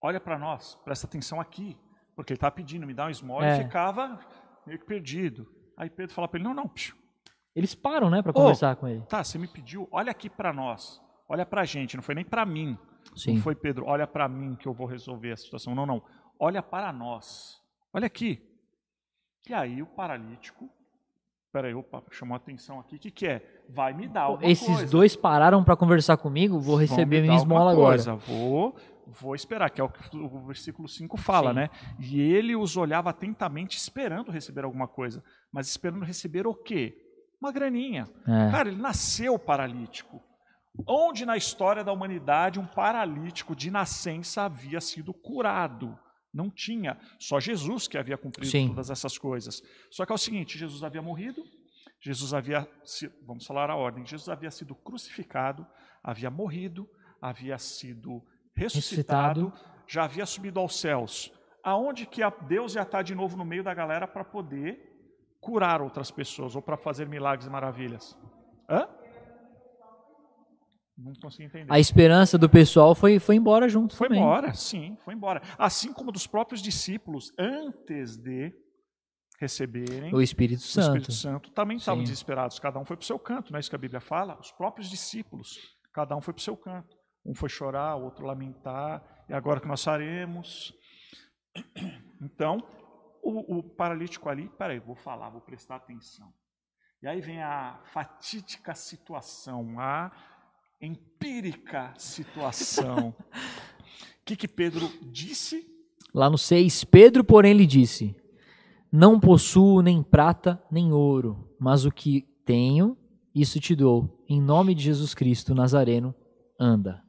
Olha para nós, presta atenção aqui, porque ele estava pedindo, me dá um esmola, É. e ficava meio que perdido. Aí Pedro fala para ele: Não, não, psiu, Eles param, né, para conversar com ele. tá, você me pediu, olha aqui para nós, olha para a gente, não foi nem para mim. Sim. Não foi Pedro, olha para mim que eu vou resolver a situação. Não, não, olha para nós, olha aqui. E aí o paralítico, peraí, opa, chamou a atenção aqui, o que, que é? Vai me dar alguma Esses coisa. dois pararam para conversar comigo, vou receber minha esmola agora. coisa. Vou, vou esperar, que é o que o versículo 5 fala, Sim. né? E ele os olhava atentamente, esperando receber alguma coisa. Mas esperando receber o quê? Uma graninha. É. Cara, ele nasceu paralítico. Onde na história da humanidade um paralítico de nascença havia sido curado? Não tinha. Só Jesus que havia cumprido Sim. todas essas coisas. Só que é o seguinte: Jesus havia morrido, Jesus havia, vamos falar a ordem, Jesus havia sido crucificado, havia morrido, havia sido ressuscitado, já havia subido aos céus. Aonde que Deus ia estar de novo no meio da galera para poder curar outras pessoas ou para fazer milagres e maravilhas? Hã? Não consegui entender. A esperança do pessoal foi, foi embora junto Foi também. embora, sim, foi embora. Assim como dos próprios discípulos, antes de receberem O Espírito o Santo. Espírito Santo, também estavam desesperados. Cada um foi para o seu canto, não é isso que a Bíblia fala? Os próprios discípulos, cada um foi para o seu canto. Um foi chorar, o outro lamentar, e agora que nós faremos? [CLEARS THROAT] Então, o, o paralítico ali, peraí, vou falar, vou prestar atenção. E aí vem a fatídica situação, a empírica situação. O [LAUGHS] que, que Pedro disse? Lá no 6, Pedro, porém, lhe disse: Não possuo nem prata nem ouro, mas o que tenho, isso te dou. Em nome de Jesus Cristo Nazareno, anda.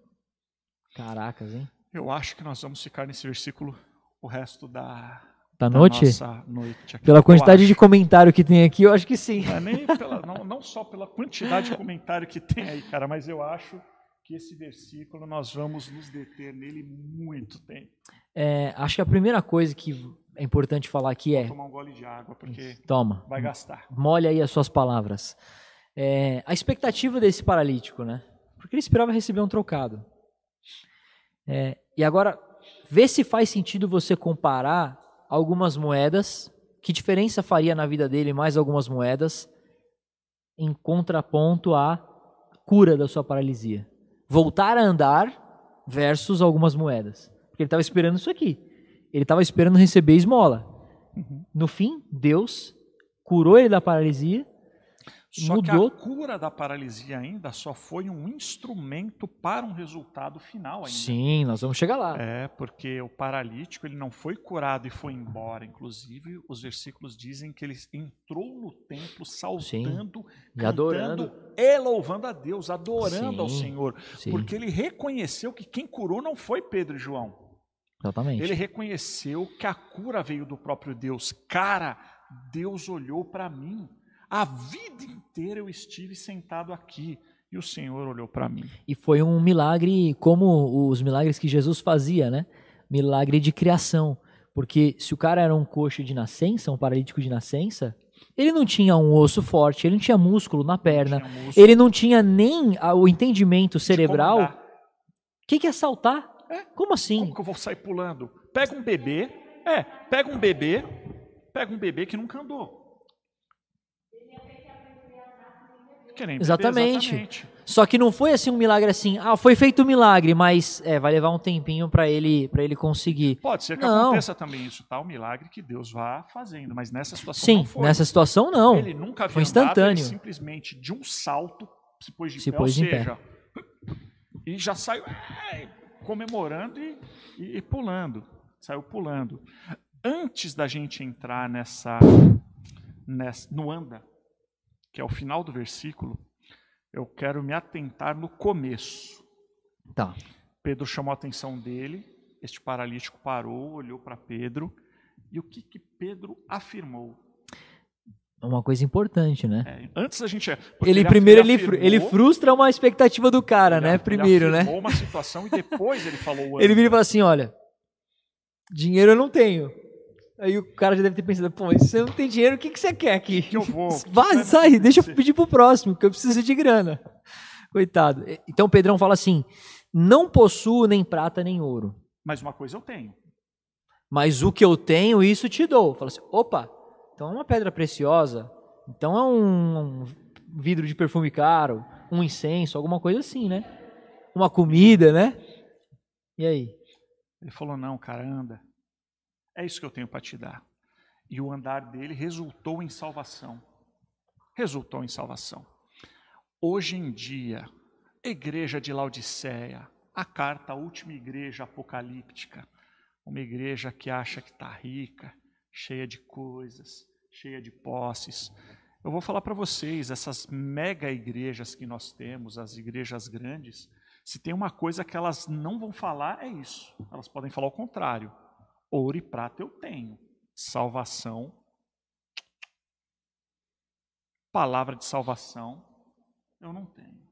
Caracas, hein? Eu acho que nós vamos ficar nesse versículo o resto da, Da da noite? noite aqui. Pela quantidade de comentário que tem aqui, eu acho que sim. Não, é nem pela- não, não só pela quantidade de comentário que tem aí, cara, mas eu acho que esse versículo nós vamos nos deter nele muito tempo. É, acho que a primeira coisa que é importante falar aqui é: Vou tomar um gole de água, porque toma, vai gastar. molha aí as suas palavras. É, a expectativa desse paralítico, né? Porque ele esperava receber um trocado. É, e agora, vê se faz sentido você comparar algumas moedas. Que diferença faria na vida dele mais algumas moedas em contraponto à cura da sua paralisia? Voltar a andar versus algumas moedas. Porque ele estava esperando isso aqui. Ele estava esperando receber esmola. Uhum. No fim, Deus curou ele da paralisia. Só Mudou. que a cura da paralisia ainda só foi um instrumento para um resultado final ainda. Sim, nós vamos chegar lá. É, porque o paralítico ele não foi curado e foi embora. Inclusive, os versículos dizem que ele entrou no templo saltando, E adorando. e louvando a Deus, adorando ao Sim, Senhor. Sim, Porque ele reconheceu que quem curou não foi Pedro e João. exatamente. Ele reconheceu que a cura veio do próprio Deus. Cara, Deus olhou para mim. A vida inteira eu estive sentado aqui e o Senhor olhou para mim. E foi um milagre como os milagres que Jesus fazia, né? Milagre de criação. Porque se o cara era um coxo de nascença, um paralítico de nascença, ele não tinha um osso forte, ele não tinha músculo na perna, Tinha músculo ele não tinha nem o entendimento cerebral. O que, que é saltar? É. Como assim? Como que eu vou sair pulando? Pega um bebê, é, pega um bebê, pega um bebê que nunca andou. Que nem bebê, Exatamente. exatamente. Só que não foi assim um milagre assim, ah, foi feito um milagre, mas é, vai levar um tempinho para ele para ele conseguir. Pode ser que Não. aconteça também isso, tá? O milagre que Deus vá fazendo, mas nessa situação Sim, não foi. nessa situação não. Ele nunca Foi andado, instantâneo. ele simplesmente de um salto se pôs de Se pé, pôs ou em pé. seja, e já saiu é, comemorando e, e- e pulando, saiu pulando. Antes da gente entrar nessa, nessa no anda, que é o final do versículo, eu quero me atentar no começo. Tá. Pedro chamou a atenção dele, este paralítico parou, olhou para Pedro, e o que, que Pedro afirmou? Uma coisa importante, né? É, antes a gente. porque Ele, primeiro ele, afirmou- ele frustra uma expectativa do cara, ele- né? ele Primeiro, né? afirmou uma situação e depois ele falou. o Ele vira e fala assim, olha, dinheiro eu não tenho. Aí o cara já deve ter pensado, pô, mas você não tem dinheiro, o que, que você quer aqui? Que eu vou- [LAUGHS] Vai, sai, deixa eu pedir pro próximo, que eu preciso de grana. Coitado. Então Pedrão fala assim, não possuo nem prata nem ouro, Mas uma coisa eu tenho. mas o que eu tenho, isso te dou. Fala assim, opa, então é uma pedra preciosa, então é um, um vidro de perfume caro, um incenso, alguma coisa assim, né? Uma comida, né? E aí? Ele falou: não, cara, anda. É isso que eu tenho para te dar. E o andar dele resultou em salvação. Resultou em salvação. Hoje em dia, igreja de Laodiceia, a carta, última igreja apocalíptica, uma igreja que acha que está rica, cheia de coisas, cheia de posses. Eu vou falar para vocês, essas mega igrejas que nós temos, as igrejas grandes, se tem uma coisa que elas não vão falar, é isso. Elas podem falar o contrário. Ouro e prata eu tenho. Salvação. Palavra de salvação eu não tenho.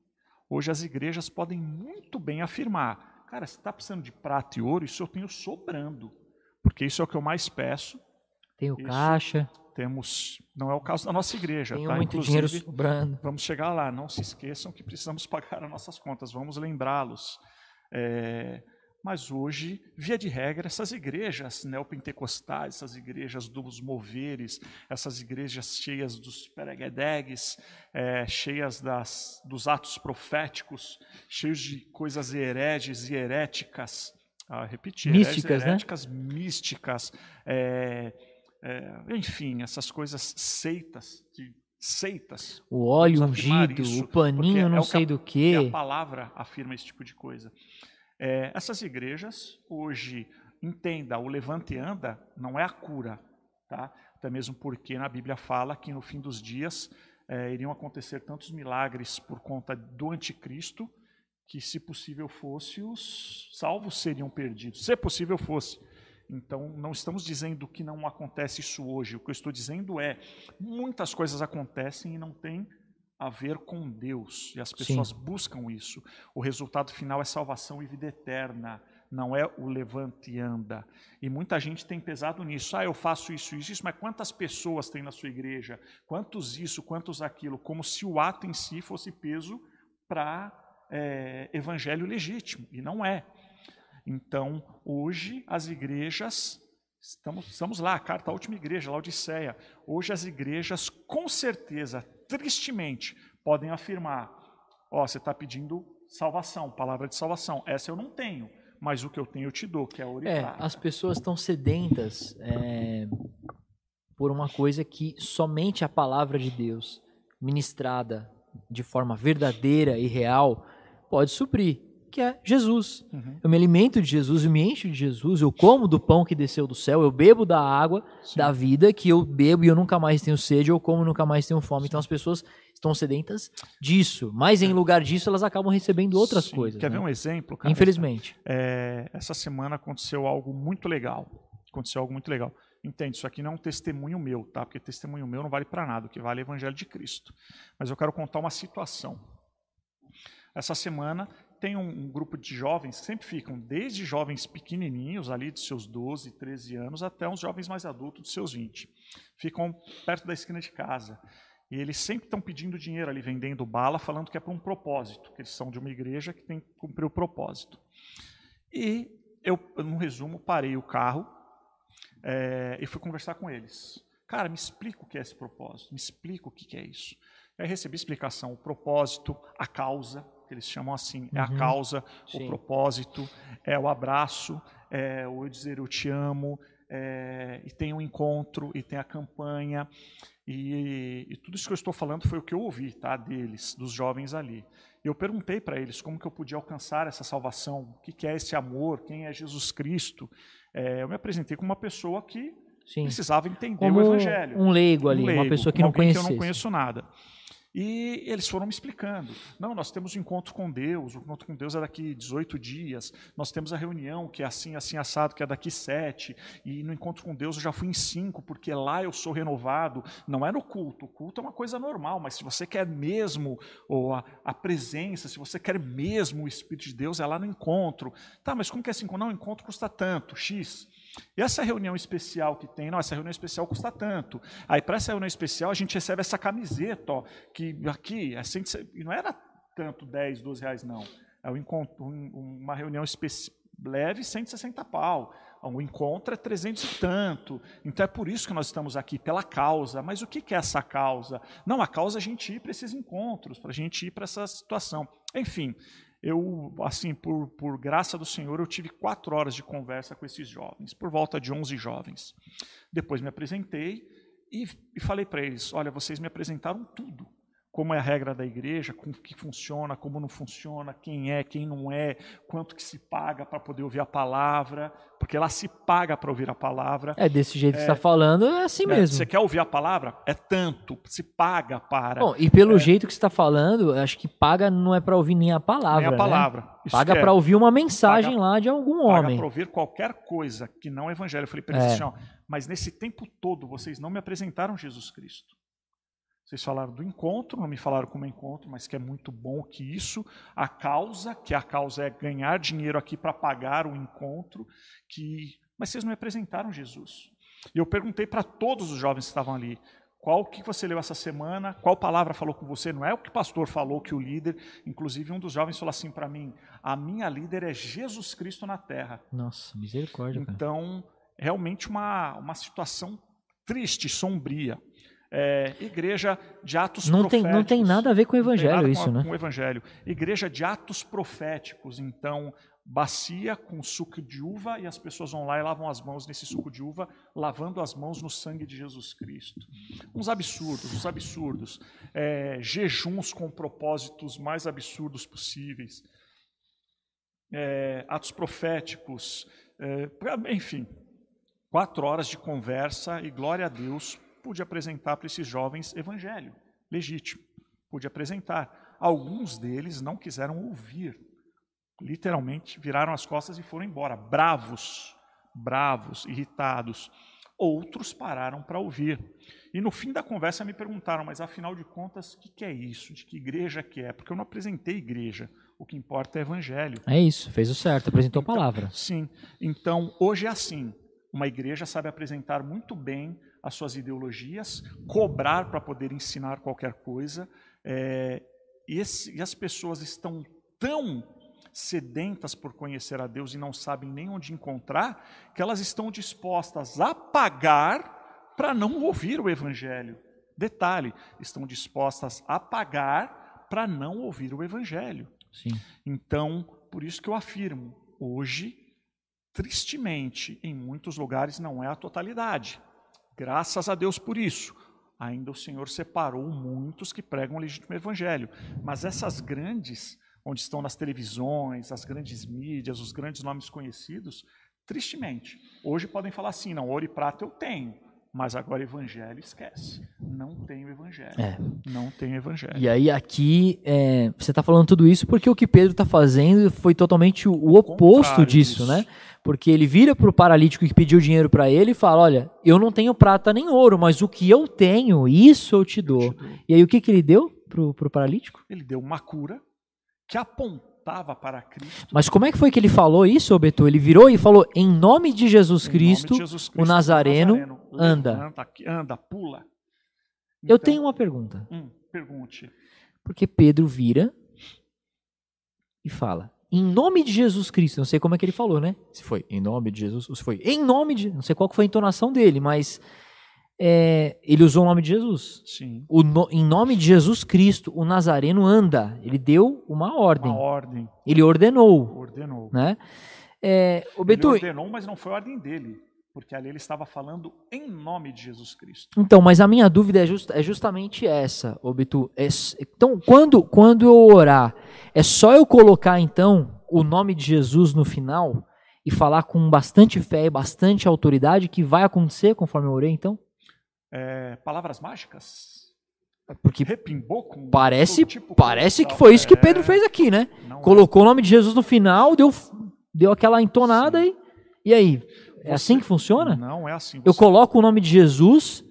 Hoje as igrejas podem muito bem afirmar: cara, se está precisando de prata e ouro, isso eu tenho sobrando. Porque isso é o que eu mais peço. Tenho Isso. caixa, Temos. Não é o caso da nossa igreja. tenho tá? muito Inclusive, dinheiro sobrando. Vamos chegar lá, não se esqueçam que precisamos [LAUGHS] pagar as nossas contas, vamos lembrá-los. É, Mas hoje, via de regra, essas igrejas neopentecostais, essas igrejas dos moveres, essas igrejas cheias dos pereguedegues, é, cheias das, dos atos proféticos, cheios de coisas hereges e heréticas, ah, místicas, né? heréticas, né? místicas, é, é, enfim, essas coisas seitas, de, seitas. O óleo ungido, isso, o paninho não é sei do que. A palavra afirma esse tipo de coisa. É, essas igrejas, hoje, entenda, o levante e anda não é a cura, tá? até mesmo porque na Bíblia fala que no fim dos dias é, iriam acontecer tantos milagres por conta do anticristo, que se possível fosse, os salvos seriam perdidos. Se possível fosse. Então, não estamos dizendo que não acontece isso hoje. O que eu estou dizendo é, muitas coisas acontecem e não tem a ver com Deus, e as pessoas Sim. buscam isso. O resultado final é salvação e vida eterna, não é o levante e anda. E muita gente tem pesado nisso. Ah, eu faço isso, isso, isso, mas quantas pessoas tem na sua igreja? Quantos isso, quantos aquilo? Como se o ato em si fosse peso para é, evangelho legítimo, e não é. Então, hoje, as igrejas Estamos, estamos lá, a carta à última igreja, Laodiceia. Hoje as igrejas, com certeza, tristemente, podem afirmar: Ó, oh, você está pedindo salvação, palavra de salvação. Essa eu não tenho, mas o que eu tenho eu te dou, que é ouro É, as pessoas estão sedentas é, por uma coisa que somente a palavra de Deus, ministrada de forma verdadeira e real, pode suprir que é Jesus. Uhum. Eu me alimento de Jesus, eu me encho de Jesus, eu como do pão que desceu do céu, eu bebo da água Sim. da vida que eu bebo e eu nunca mais tenho sede, eu como e nunca mais tenho fome. Sim. Então as pessoas estão sedentas disso, mas em é. lugar disso elas acabam recebendo outras Sim. coisas. Quer né? ver um exemplo? Cara? Infelizmente. É, essa semana aconteceu algo muito legal. Aconteceu algo muito legal. Entende, isso aqui não é um testemunho meu, tá? Porque testemunho meu não vale para nada, o que vale é o Evangelho de Cristo. Mas eu quero contar uma situação. Essa semana tem um, grupo de jovens que sempre ficam, desde jovens pequenininhos, ali de seus 12, 13 anos, até uns jovens mais adultos, de seus 20. Ficam perto da esquina de casa. E eles sempre estão pedindo dinheiro ali, vendendo bala, falando que é para um propósito, que eles são de uma igreja que tem que cumprir o propósito. E eu, no resumo, parei o carro é, e fui conversar com eles. Cara, me explica o que é esse propósito, me explica o que é isso. Aí recebi explicação, o propósito, a causa, que eles chamam assim, é a uhum. causa, Sim. o propósito, é o abraço, é o eu dizer eu te amo, é, e tem o um encontro, e tem a campanha, e, e, tudo isso que eu estou falando foi o que eu ouvi, tá, deles, dos jovens ali. Eu perguntei para eles como que eu podia alcançar essa salvação, o que, que é esse amor, quem é Jesus Cristo. É, eu me apresentei como uma pessoa que Sim. precisava entender como o Evangelho. Um leigo ali, um leigo, uma pessoa que não conhecia. que eu não conheço nada. E eles foram me explicando. Não, nós temos um encontro com Deus, o encontro com Deus é daqui 18 dias, nós temos a reunião que é assim, assim, assado, que é daqui sete, e no encontro com Deus eu já fui em cinco, porque lá eu sou renovado. Não é no culto, o culto é uma coisa normal, mas se você quer mesmo ou a, a presença, se você quer mesmo o Espírito de Deus, é lá no encontro. Tá, mas como que é assim? Não, o encontro custa tanto, X. E essa reunião especial que tem, não, essa reunião especial custa tanto. Aí, para essa reunião especial, a gente recebe essa camiseta, ó, que aqui, e não era tanto 10, 12 reais, não. É um encontro, um, uma reunião leve, 160 pau. O encontro é 300 e tanto. Então é por isso que nós estamos aqui, pela causa. Mas o que é essa causa? Não, a causa é a gente ir para esses encontros, para a gente ir para essa situação. Enfim, eu, assim, por, por graça do Senhor, eu tive quatro horas de conversa com esses jovens, por volta de 11 jovens. Depois me apresentei e, e falei para eles: olha, vocês me apresentaram tudo como é a regra da igreja, como que funciona, como não funciona, quem é, quem não é, quanto que se paga para poder ouvir a palavra, porque lá se paga para ouvir a palavra. É desse jeito é, que está falando, é assim é, mesmo. Você quer ouvir a palavra? É tanto, se paga para. Bom, e pelo é, jeito que está falando, acho que paga não é para ouvir nem a palavra. Nem a né? palavra. Né? Paga para ouvir uma mensagem paga, lá de algum homem. Paga para ouvir qualquer coisa que não é evangelho. Eu falei para é. assim, mas nesse tempo todo vocês não me apresentaram Jesus Cristo. Vocês falaram do encontro, não me falaram como encontro, mas que é muito bom que isso, a causa, que a causa é ganhar dinheiro aqui para pagar o encontro, que mas vocês não me apresentaram Jesus. E eu perguntei para todos os jovens que estavam ali, Qual que você leu essa semana? Qual palavra falou com você? Não é o que o pastor falou que o líder, inclusive um dos jovens falou assim para mim: "A minha líder é Jesus Cristo na terra". Nossa, misericórdia. Cara. Então, realmente uma uma situação triste, sombria. É, igreja de atos não proféticos. Tem, não tem nada a ver com o evangelho isso, com, né? Com o evangelho. Igreja de atos proféticos. Então, bacia com suco de uva e as pessoas vão lá e lavam as mãos nesse suco de uva, lavando as mãos no sangue de Jesus Cristo. Uns absurdos, uns absurdos. É, jejuns com propósitos mais absurdos possíveis. É, atos proféticos. É, enfim, quatro horas de conversa e glória a Deus pude apresentar para esses jovens evangelho legítimo. Pude apresentar. Alguns deles não quiseram ouvir. Literalmente viraram as costas e foram embora, bravos, bravos, irritados. Outros pararam para ouvir. E no fim da conversa me perguntaram, mas afinal de contas, o que, que é isso? De que igreja que é? Porque eu não apresentei igreja. O que importa é evangelho. É isso, fez o certo, apresentou então, a palavra. Sim. Então, hoje é assim. Uma igreja sabe apresentar muito bem as suas ideologias, cobrar para poder ensinar qualquer coisa. É, e, esse, e as pessoas estão tão sedentas por conhecer a Deus e não sabem nem onde encontrar, que elas estão dispostas a pagar para não ouvir o Evangelho. Detalhe, estão dispostas a pagar para não ouvir o Evangelho. Sim. Então, por isso que eu afirmo, hoje, tristemente, em muitos lugares não é a totalidade. Graças a Deus por isso. Ainda o Senhor separou muitos que pregam o legítimo evangelho. Mas essas grandes, onde estão nas televisões, as grandes mídias, os grandes nomes conhecidos, tristemente, hoje podem falar assim: não, ouro e prata eu tenho, mas agora evangelho esquece. Não tem o evangelho. É. Não tem o evangelho. E aí aqui é, você está falando tudo isso porque o que Pedro está fazendo foi totalmente o, o oposto disso, disso. né? Porque ele vira para o paralítico que pediu dinheiro para ele e fala: Olha, eu não tenho prata nem ouro, mas o que eu tenho, isso eu te dou. te dou. E aí o que, que ele deu pro, pro paralítico? Ele deu uma cura que apontava para Cristo. Mas como é que foi que ele falou isso, Beto? Ele virou e falou: Em nome de Jesus Em nome de Cristo, Jesus o Cristo, Nazareno anda. aqui, anda, pula. eu Então, tenho uma pergunta. hum, pergunte. Porque Pedro vira e fala: Em nome de Jesus Cristo. Não sei como é que ele falou, né? Se foi em nome de Jesus, ou se foi em nome de. Não sei qual foi a entonação dele, mas é, ele usou o nome de Jesus. Sim. O no- em nome de Jesus Cristo, o Nazareno anda. Ele deu uma ordem. Uma ordem Ele ordenou, ordenou. né? É, o Ele ordenou, mas não foi a ordem dele, porque ali ele estava falando em nome de Jesus Cristo. Então, mas a minha dúvida é, just- é justamente essa, ô Bitu. É então, quando, quando eu orar, é só eu colocar, então, o nome de Jesus no final e falar com bastante fé e bastante autoridade que vai acontecer conforme eu orei, então? É, palavras mágicas? Porque Repimbou com parece, tipo parece que foi isso que É, Pedro fez aqui, né? é. Colocou o nome de Jesus no final, deu, deu aquela entonada e, e aí? É assim que funciona? Não é assim. Eu coloco o nome de Jesus,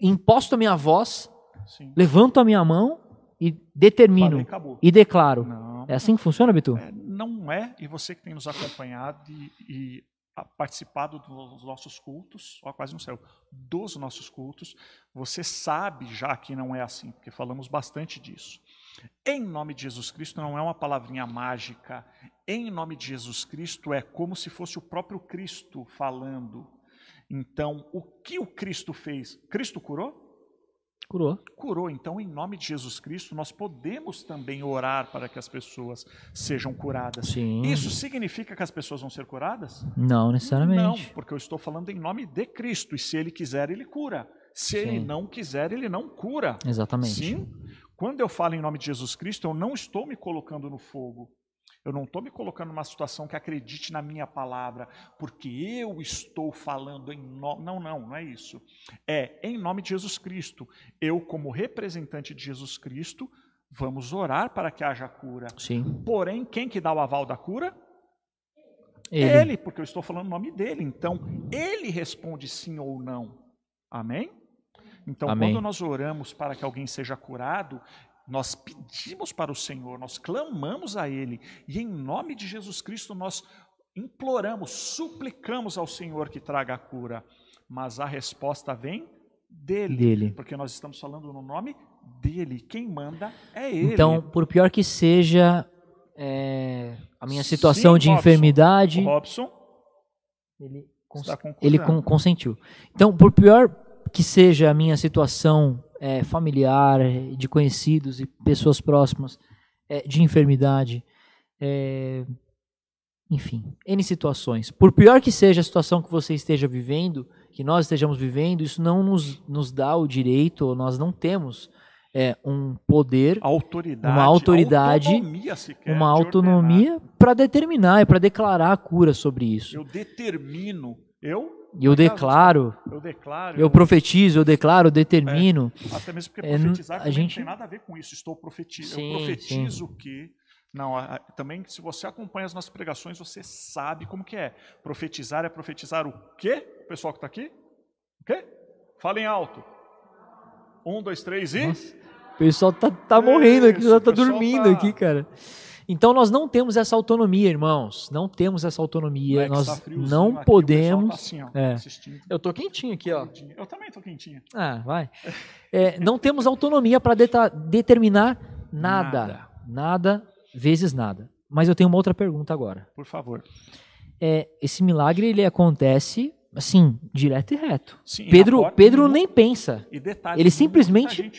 imposto a minha voz, Sim. levanto a minha mão e determino Falei, e declaro. Não, É assim que funciona, Bitu? é, não é. E você que tem nos acompanhado e, e participado dos nossos cultos, ó, quase no céu, dos nossos cultos, você sabe já que não é assim, porque falamos bastante disso. Em nome de Jesus Cristo não é uma palavrinha mágica. Em nome de Jesus Cristo é como se fosse o próprio Cristo falando. Então, o que o Cristo fez? Cristo curou? Curou. curou. Então, em nome de Jesus Cristo, nós podemos também orar para que as pessoas sejam curadas. Sim. Isso significa que as pessoas vão ser curadas? Não Não, necessariamente. porque eu estou falando em nome de Cristo. E se ele quiser, ele cura. Se ele Sim. não quiser, ele não cura. Exatamente. Sim. Quando eu falo em nome de Jesus Cristo, eu não estou me colocando no fogo. Eu não estou me colocando numa situação que acredite na minha palavra, porque eu estou falando em nome. Não, não, não é isso. É em nome de Jesus Cristo. Eu, como representante de Jesus Cristo, vamos orar para que haja cura. Sim. Porém, quem que dá o aval da cura? Ele. Ele, porque eu estou falando o nome dele. Então, ele responde sim ou não. Amém? Então, Amém. quando nós oramos para que alguém seja curado, nós pedimos para o Senhor, nós clamamos a Ele, e em nome de Jesus Cristo nós imploramos, suplicamos ao Senhor que traga a cura. Mas a resposta vem dele. Dele. Porque nós estamos falando no nome dele. Quem manda é ele. Então, por pior que seja é, a minha situação Sim, de Robson. enfermidade, O Robson ele, cons- ele con- consentiu. Então, por pior que seja a minha situação é, familiar, de conhecidos e pessoas próximas, é, de enfermidade, é, enfim, N situações. Por pior que seja a situação que você esteja vivendo, que nós estejamos vivendo, isso não nos, nos dá o direito, ou nós não temos é, um poder autoridade, uma autoridade, autonomia sequer uma autonomia para determinar e para declarar a cura sobre isso. Eu determino, eu, E eu declaro, eu declaro, eu profetizo, eu declaro, eu determino. até mesmo porque é, profetizar a também gente- não tem nada a ver com isso. Estou profetizando, Sim, eu profetizo que não, a- a- também se você acompanha as nossas pregações, você sabe como que é. Profetizar é profetizar o quê? O pessoal que está aqui? O quê? Falem alto. Um, dois, três e. Nossa, o pessoal tá, tá morrendo aqui, Isso, tá, o pessoal dormindo tá- aqui, cara. Então nós não temos essa autonomia, irmãos. Não temos essa autonomia. Moleque, nós tá não pessoal podemos. tá assim, ó, É. Eu tô quentinho aqui, ó. Eu também tô quentinho. Ah, vai. É, não temos autonomia para determinar nada. Nada. nada. vezes nada. Mas eu tenho uma outra pergunta agora. Por favor. É, esse milagre ele acontece assim, direto e reto. Sim, Pedro, Pedro nem pensa. E detalhe, ele simplesmente-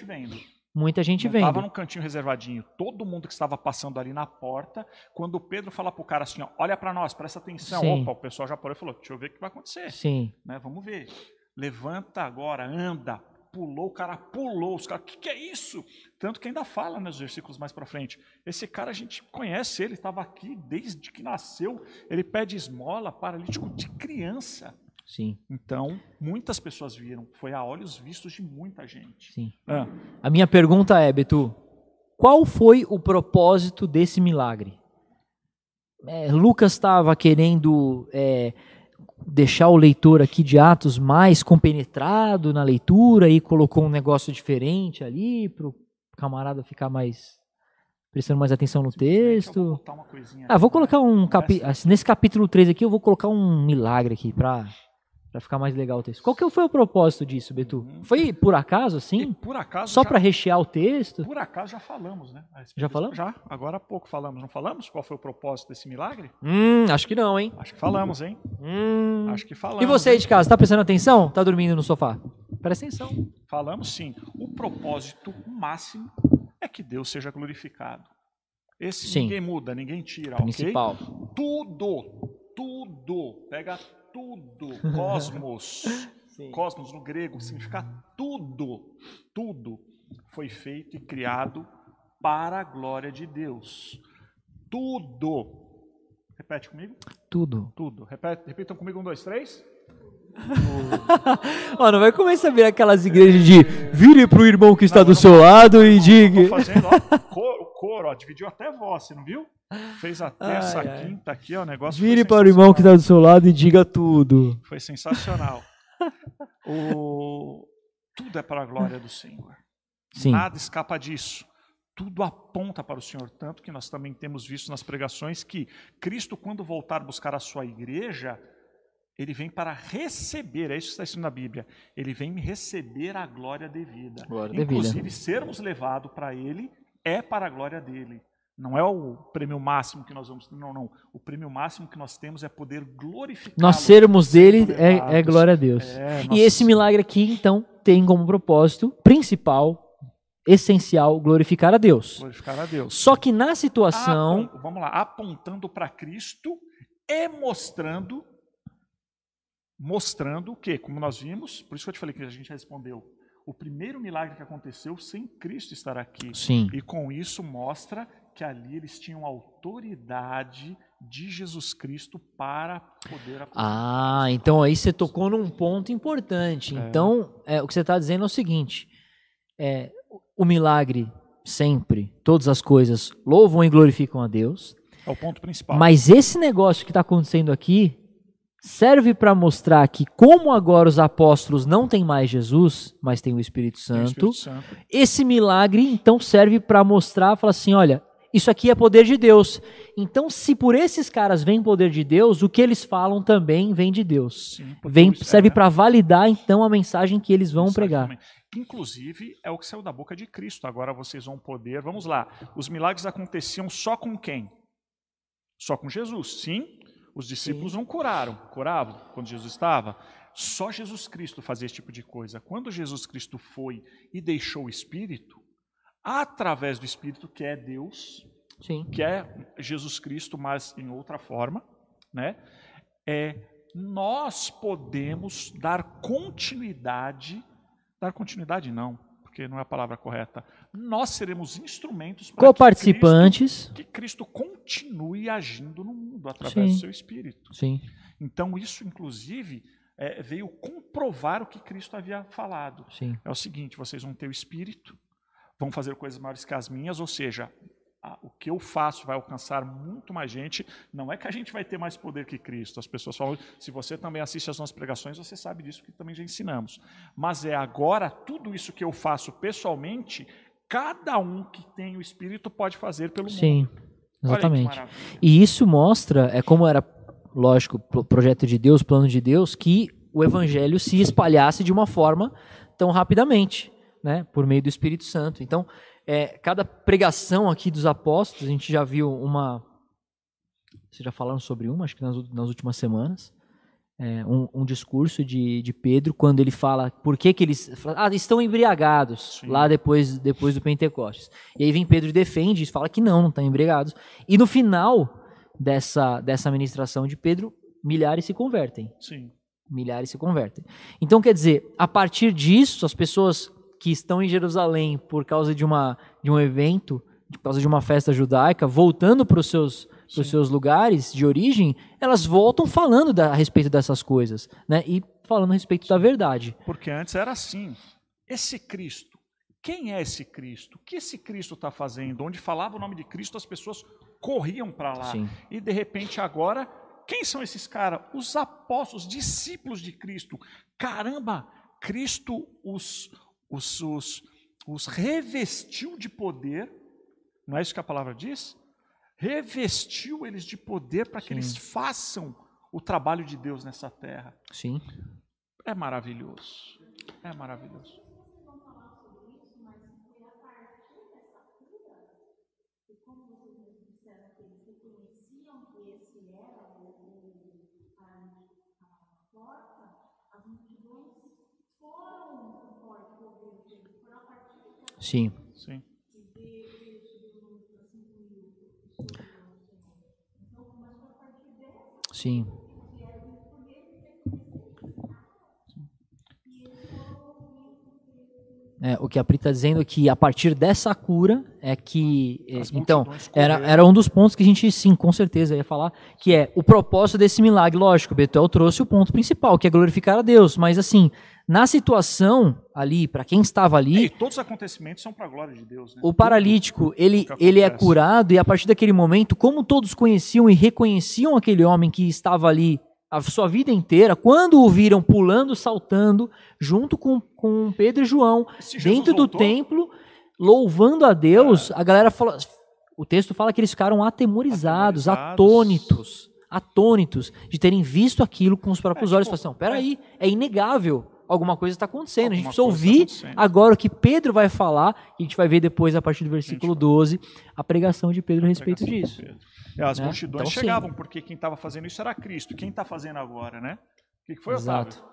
muita gente não estava num cantinho reservadinho. Todo mundo que estava passando ali na porta, quando o Pedro fala pro cara assim, ó, olha para nós, presta atenção. Sim. Opa, o pessoal já parou e falou, deixa eu ver o que vai acontecer. Sim. Né? Vamos ver. Levanta agora, anda. Pulou, o cara pulou. Os caras, o que, que é isso? Tanto que ainda fala nos versículos mais para frente. Esse cara a gente conhece ele, estava aqui desde que nasceu. Ele pede esmola, paralítico de criança. Sim, Então, muitas pessoas viram. Foi a olhos vistos de muita gente. sim. Ah, A minha pergunta é, Betu, qual foi o propósito desse milagre? É, Lucas estava querendo é, deixar o leitor aqui de Atos mais compenetrado na leitura e colocou um negócio diferente ali para o camarada ficar mais prestando mais atenção no texto. Ah, vou colocar né? um Não capi... é assim. nesse capítulo 3 aqui eu vou colocar um milagre aqui para para ficar mais legal o texto. Qual que foi o propósito disso, Betu? Uhum. Foi por acaso assim? por acaso Só já- para rechear o texto? Por acaso já falamos, né? Já falamos? Já, agora há pouco falamos. Não falamos? Qual foi o propósito desse milagre? Hum, acho que não, hein? Acho que falamos, hein? Hum. Acho que falamos. E você aí de casa, tá prestando atenção? Tá dormindo no sofá? Presta atenção. Falamos sim. O propósito máximo é que Deus seja glorificado. Esse Sim. ninguém muda, ninguém tira, ok? Principal. Tudo, tudo, pega tudo, cosmos. [LAUGHS] Cosmos no grego significa tudo, tudo foi feito e criado para a glória de Deus. Tudo. Repete comigo. Tudo. Tudo. Repete, repitam comigo um, dois, três. [LAUGHS] Ó, não vai começar a virar aquelas igrejas de vire pro irmão que está Não, do eu seu lado e Tô diga. fazendo, ó, coro, o coro, ó, dividiu até voz, você não viu? Fez até Ai, essa ai. quinta aqui, ó, o negócio Vire para o irmão que está do seu lado e diga tudo. Foi sensacional. O- Tudo é para a glória do Senhor. Sim. Nada escapa disso. Tudo aponta para o Senhor, tanto que nós também temos visto nas pregações que Cristo, quando voltar buscar a sua igreja, ele vem para receber, é isso que está escrito na Bíblia, ele vem receber a glória devida. Glória devida. Inclusive, sermos levados para ele é para a glória dele. Não é o prêmio máximo que nós vamos ter, não, não. O prêmio máximo que nós temos é poder glorificar. Nós sermos dele é, é glória a Deus. É, E nós- esse milagre aqui, então, tem como propósito principal, essencial, glorificar a Deus. glorificar a Deus. Só que na situação. Apon- vamos lá, apontando para Cristo e mostrando, mostrando o quê? Como nós vimos, por isso que eu te falei que a gente respondeu. O primeiro milagre que aconteceu sem Cristo estar aqui. Sim. E com isso mostra que ali eles tinham autoridade de Jesus Cristo para poder. Ah, então aí você tocou num ponto importante. É. Então, é, o que você está dizendo é o seguinte: é, o milagre sempre, todas as coisas louvam e glorificam a Deus, É o ponto principal. mas esse negócio que está acontecendo aqui serve para mostrar que, como agora os apóstolos não têm mais Jesus, mas têm o Espírito Tem o Santo, Espírito Santo. esse milagre então serve para mostrar, falar assim, olha, isso aqui é poder de Deus. Então, se por esses caras vem poder de Deus, o que eles falam também vem de Deus. Sim, Vem, o- serve é, para validar então a mensagem que eles vão pregar. também. Inclusive, é o que saiu da boca de Cristo. Agora vocês vão poder. Vamos lá. Os milagres aconteciam só com quem? Só com Jesus. Sim. Os discípulos não curaram. Curavam quando Jesus estava. Só Jesus Cristo fazia esse tipo de coisa. Quando Jesus Cristo foi e deixou o Espírito, através do Espírito, que é Deus, Sim. que é Jesus Cristo, mas em outra forma, né? É nós podemos dar continuidade, dar continuidade não, porque não é a palavra correta. Nós seremos instrumentos para que Cristo, Co-participantes. que Cristo continue agindo no mundo através Sim. do seu Espírito. Sim. Então isso, inclusive, é, veio comprovar o que Cristo havia falado. Sim. É o seguinte: vocês vão ter o Espírito, vão fazer coisas maiores que as minhas, ou seja, a- o que eu faço vai alcançar muito mais gente. Não é que a gente vai ter mais poder que Cristo. As pessoas falam, se você também assiste às nossas pregações, você sabe disso, porque também já ensinamos. Mas é agora, tudo isso que eu faço pessoalmente, cada um que tem o Espírito pode fazer pelo Sim. mundo. Que Exatamente. E isso mostra, é como era, lógico, pro- projeto de Deus, plano de Deus, que o evangelho se espalhasse de uma forma tão rapidamente, né, por meio do Espírito Santo. Então, é, cada pregação aqui dos apóstolos, a gente já viu uma, vocês já falaram sobre uma, acho que nas, nas últimas semanas, é, um, um discurso de, de Pedro, quando ele fala por que, que eles ah, estão embriagados Sim. lá depois, depois do Pentecostes. E aí vem Pedro e defende, e fala que não, não estão embriagados. E no final dessa, dessa ministração de Pedro, milhares se convertem. Sim, Milhares se convertem. Então, quer dizer, a partir disso, as pessoas que estão em Jerusalém por causa de, uma, de um evento, por causa de uma festa judaica, voltando para os seus, Sim. seus lugares de origem, elas voltam falando da- a respeito dessas coisas, né? E falando a respeito da verdade. porque antes era assim. Esse Cristo, quem é esse Cristo? O que esse Cristo está fazendo? Onde falava o nome de Cristo, as pessoas corriam para lá. Sim. E de repente agora, quem são esses caras? Os apóstolos, discípulos de Cristo. Caramba, Cristo os, os, os, os revestiu de poder. Não é isso que a palavra diz? Revestiu eles de poder para que Sim. eles façam o trabalho de Deus nessa terra. Sim. É maravilhoso. É maravilhoso. Sim. Sim. Sim. É, o que a Pri está dizendo é que a partir dessa cura é que. é, As então, era, era um dos pontos que a gente, sim, com certeza ia falar, que é o propósito desse milagre. Lógico, Betel trouxe o ponto principal, que é glorificar a Deus. Mas, assim, na situação ali, para quem estava ali, E todos os acontecimentos são para a glória de Deus. Né? o paralítico, ele, ele é curado e a partir daquele momento, como todos conheciam e reconheciam aquele homem que estava ali a sua vida inteira, quando o viram pulando, saltando, junto com, com Pedro e João, dentro do voltou, É. templo, louvando a Deus, a galera fala, o texto fala que eles ficaram atemorizados, Atemorizados. atônitos, atônitos de terem visto aquilo com os próprios É, olhos. tipo, Falaram assim, peraí, é inegável. Alguma coisa está acontecendo. a gente Alguma precisa tá ouvir acontecendo. agora o que Pedro vai falar, e a gente vai ver depois, a partir do versículo vai- 12, a pregação de Pedro a respeito pregação de disso. E as né? multidões Então, sim. chegavam, porque quem estava fazendo isso era Cristo. Quem está fazendo agora, né? O que, que foi, Exato. Otávio?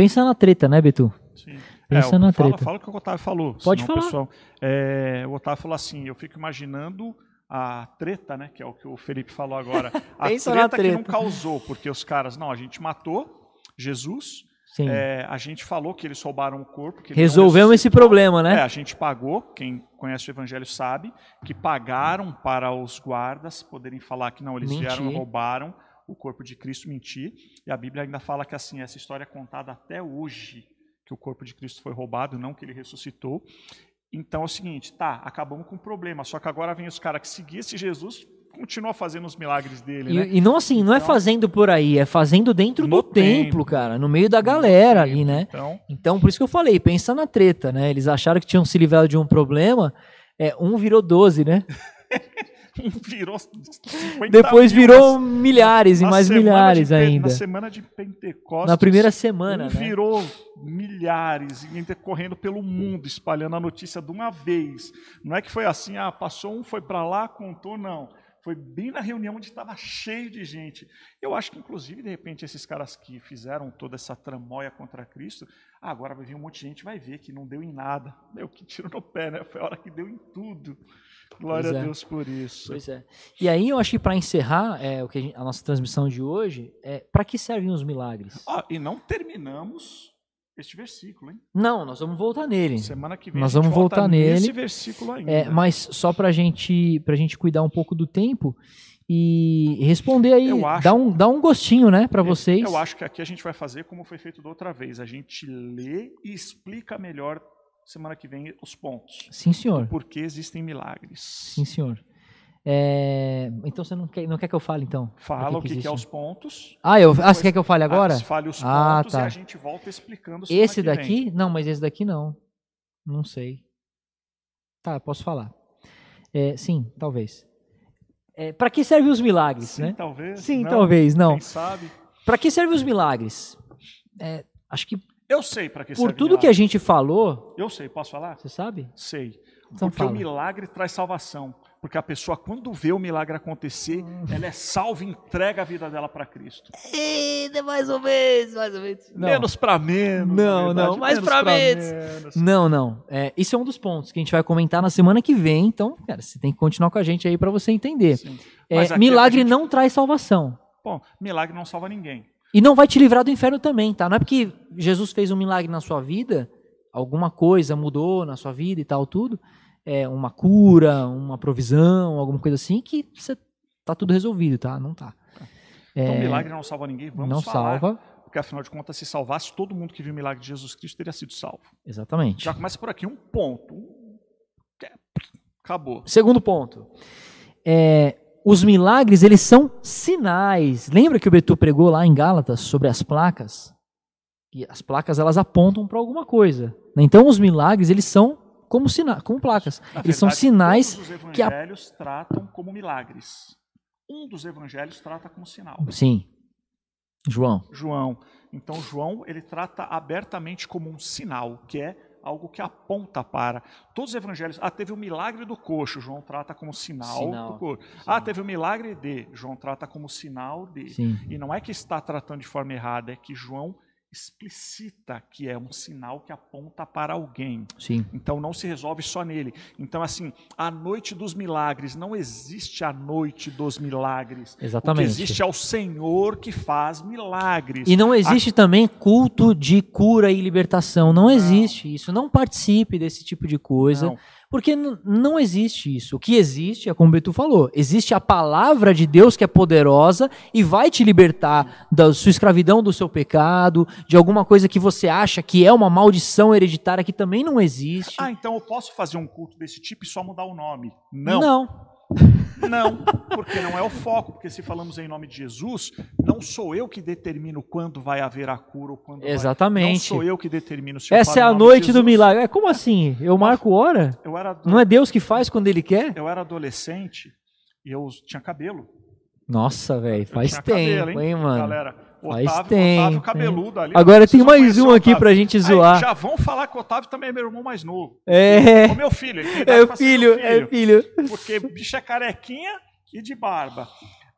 Pensa na treta, né, Betu? sim. Pensa é, na fala, treta. fala o que o Otávio falou. Pode senão o falar. Pessoal, é, o Otávio falou assim, eu fico imaginando a treta, né, que é o que o Felipe falou agora, [LAUGHS] a na treta, que não treta. causou, porque os caras, não, a gente matou Jesus, é, a gente falou que eles roubaram o corpo. Resolvemos esse problema, né? É, a gente pagou, quem conhece o evangelho sabe, que pagaram para os guardas poderem falar que não, eles vieram e roubaram o corpo de Cristo, mentir. E a Bíblia ainda fala que assim, essa história é contada até hoje, que o corpo de Cristo foi roubado, não que ele ressuscitou. Então é o seguinte, tá, acabamos com o problema, só que agora vem os caras que seguiam esse Jesus, continua fazendo os milagres dele, né? E, e não assim, não é Então- fazendo por aí, é fazendo dentro do templo, templo. cara, no meio da galera ali, né? Então, Então, por isso que eu falei, pensa na treta, né? Eles acharam que tinham se livrado de um problema, é, um virou 12, né? [LAUGHS] [LAUGHS] virou 50 Depois mil virou na- milhares e mais milhares de ainda. Na semana de Pentecostes. Na primeira semana, um né? virou milhares, e correndo pelo mundo, espalhando a notícia de uma vez. Não é que foi assim, ah, passou um, foi para lá, contou, não. Foi bem na reunião onde estava cheio de gente. Eu acho que, inclusive, de repente, esses caras que fizeram toda essa tramóia contra Cristo, ah, agora vai vir um monte de gente, vai ver que não deu em nada. Meu, que tiro no pé, né? Foi a hora que deu em tudo. Glória Pois a é. Deus por isso. Pois é. E aí eu acho que para encerrar é, o que a, gente- a nossa transmissão de hoje, é para que servem os milagres? Ah, e não terminamos este versículo, hein? Não, nós vamos voltar nele. Semana que vem Nós a vamos volta voltar nesse nele. versículo ainda. É, mas só pra gente, pra gente cuidar um pouco do tempo e responder aí, acho- dá um, dá um gostinho, né, pra vocês. Eu acho que aqui a gente vai fazer como foi feito da outra vez. A gente lê e explica melhor semana que vem os pontos. Sim, senhor. Por que existem milagres. Sim, senhor. É, Então você não quer, não quer que eu fale, então? Fala o que, que é existe? os pontos. Ah, eu, ah, você quer que eu fale agora? Ah, fale os Ah, pontos tá. e a gente volta explicando Esse que vem. daqui? Não, mas esse daqui não. Não sei. Tá, posso falar. É, sim, talvez. É, para que servem os milagres, Sim, né? talvez. Sim, não, talvez, não. Quem sabe? Para que servem os milagres? É, acho que Eu sei para que por serve tudo que a milagre. gente falou, Eu sei, posso falar? você sabe? Sei. Então Porque fala. o milagre traz salvação. Porque a pessoa, quando vê o milagre acontecer, Hum. ela é salva e entrega a vida dela para Cristo. mais ou menos, mais ou menos. Não, Menos para menos. Não, não, verdade, mais pra menos. menos. não. não. É, isso é um dos pontos que a gente vai comentar na semana que vem. Então, cara, você tem que continuar com a gente aí para você entender. É, milagre gente- não traz salvação. Bom, milagre não salva ninguém. E não vai te livrar do inferno também, tá? Não é porque Jesus fez um milagre na sua vida, alguma coisa mudou na sua vida e tal, tudo, é uma cura, uma provisão, alguma coisa assim, que você tá tudo resolvido, tá? Não tá. Então, É, milagre não salva ninguém. Vamos não falar. salva, Porque, afinal de contas, se salvasse, todo mundo que viu o milagre de Jesus Cristo teria sido salvo. exatamente. Já começa por aqui, um ponto. Um... Acabou. Segundo ponto. É, os milagres, eles são sinais. Lembra que o Betu pregou lá em Gálatas sobre as placas? Que as placas, elas apontam para alguma coisa. né? Então, os milagres, eles são como, sina como placas. Na Eles são verdade, sinais Todos os que a- evangelhos tratam como milagres. Um dos evangelhos trata como sinal. Sim. João. João. Então, João, ele trata abertamente como um sinal, que é algo que aponta para. Todos os evangelhos. Ah, teve o milagre do coxo, João trata como sinal, Sinal. do coxo. Ah, teve o milagre de, João trata como sinal de. Sim. E não é que está tratando de forma errada, é que João explicita que é um sinal que aponta para alguém. Sim. Então não se resolve só nele. Então, assim, a noite dos milagres, não existe a noite dos milagres. O que Exatamente. existe é o Senhor que faz milagres. E não existe também culto de cura e libertação. Não, existe isso. Não participe desse tipo de coisa. Não. Porque não existe isso. O que existe é como o Betu falou: existe a palavra de Deus que é poderosa e vai te libertar da sua escravidão, do seu pecado, de alguma coisa que você acha que é uma maldição hereditária que também não existe. Ah, então eu posso fazer um culto desse tipo e só mudar o nome? Não. Não. [LAUGHS] Não, porque não é o foco. Porque se falamos em nome de Jesus, não sou eu que determino quando vai haver a cura ou quando vai. Exatamente. Não sou eu que determino se eu Essa é a noite do milagre. É, como assim? Eu marco hora? Eu era, Não é Deus que faz quando ele quer? eu era adolescente e eu tinha cabelo. Nossa, velho, faz tempo, cabelo, hein, mano? Galera, Faz Otávio, tempo, Otávio cabeludo ali. Agora tem mais um o aqui pra gente Aí, zoar. já vão falar que o Otávio também é meu irmão mais novo. É, O meu filho. Tem é ser filho, meu é filho. Porque bicho é carequinha e de barba.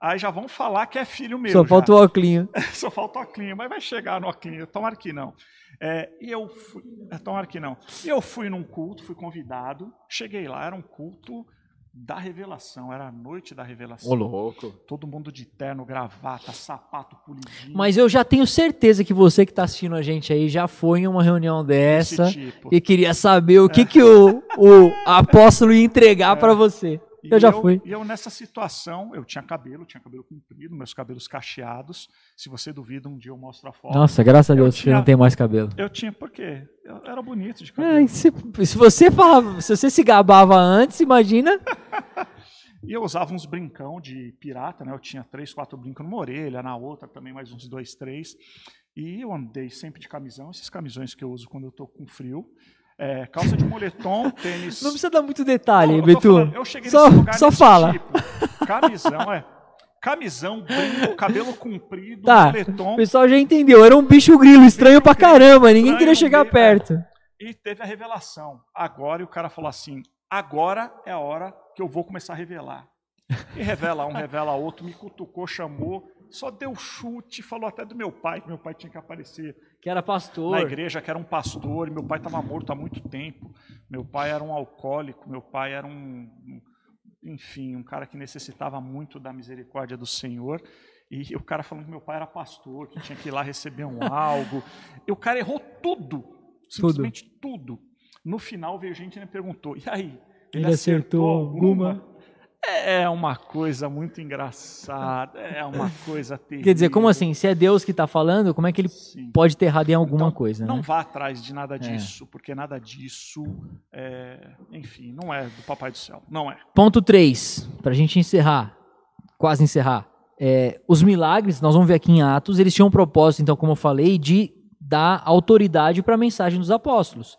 Aí já vão falar que é filho meu. Só já. falta o óculos. [LAUGHS] Só falta o Oclinho, mas vai chegar no Oclinho. Tomara que não. É, e eu fui, é, tomara que não. Eu fui num culto, fui convidado. Cheguei lá, era um culto da revelação, era a noite da revelação. Ô, louco. Todo mundo de terno, gravata, sapato polidinho. Mas eu já tenho certeza que você que está assistindo a gente aí já foi em uma reunião dessa tipo. e queria saber o que, que o, o [LAUGHS] apóstolo ia entregar para você. Eu já fui. E eu nessa situação, eu tinha cabelo, tinha cabelo comprido, meus cabelos cacheados. Se você duvida, um dia eu mostro a foto. Nossa, graças a Eu Deus você não tem mais cabelo. Eu tinha, por quê? Eu era bonito de cabelo. Ai, se, se você falava, se você se gabava antes, imagina. [LAUGHS] E eu usava uns brincão de pirata, né? Eu tinha três, quatro brincos numa orelha, na outra também mais uns dois, três. E eu andei sempre de camisão, esses camisões que eu uso quando eu tô com frio. É, calça de moletom, [LAUGHS] tênis. Não precisa dar muito detalhe, Não, Betu. falando, eu cheguei Só, nesse lugar só fala. tipo. Camisão, é. Camisão, brinco, cabelo comprido, Tá, moletom. o pessoal já entendeu. Era um bicho grilo estranho pra grilo, caramba. Ninguém queria chegar meio- é. perto. E teve a revelação. Agora, e o cara falou assim: agora é a hora que eu vou começar a revelar. E revela um, revela outro, me cutucou, chamou, só deu chute, falou até do meu pai, que meu pai tinha que aparecer Que era pastor. na igreja, que era um pastor, e meu pai estava morto há muito tempo. Meu pai era um alcoólico, meu pai era um, um- enfim, um cara que necessitava muito da misericórdia do Senhor. E o cara falando que meu pai era pastor, que tinha que ir lá receber um [LAUGHS] algo. E o cara errou tudo, simplesmente tudo. No final veio gente e me perguntou: e aí? Ele acertou alguma? É uma coisa muito engraçada, é uma coisa terrível. Quer dizer, como assim? Se é Deus que tá falando, como é que ele Sim. pode ter errado em alguma Então, coisa, Não né? vá atrás de nada disso, porque nada disso, é, enfim, não é do Papai do Céu. Não é. Ponto 3, pra gente encerrar, quase encerrar. É, os milagres, nós vamos ver aqui em Atos, eles tinham um propósito, então, como eu falei, de dar autoridade para a mensagem dos apóstolos.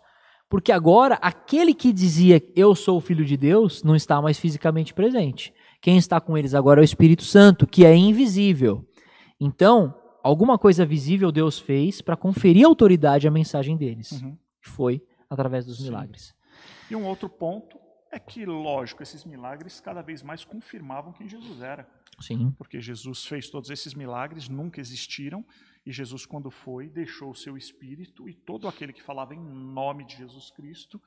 Porque agora, aquele que dizia eu sou o filho de Deus, não está mais fisicamente presente. Quem está com eles agora é o Espírito Santo, que é invisível. Então, alguma coisa visível Deus fez para conferir autoridade à mensagem deles. Uhum. Foi através dos Sim. milagres. E um outro ponto é que, lógico, esses milagres cada vez mais confirmavam quem Jesus era. Sim. Porque Jesus fez todos esses milagres, nunca existiram, e Jesus, quando foi, deixou o seu espírito, e todo aquele que falava em nome de Jesus Cristo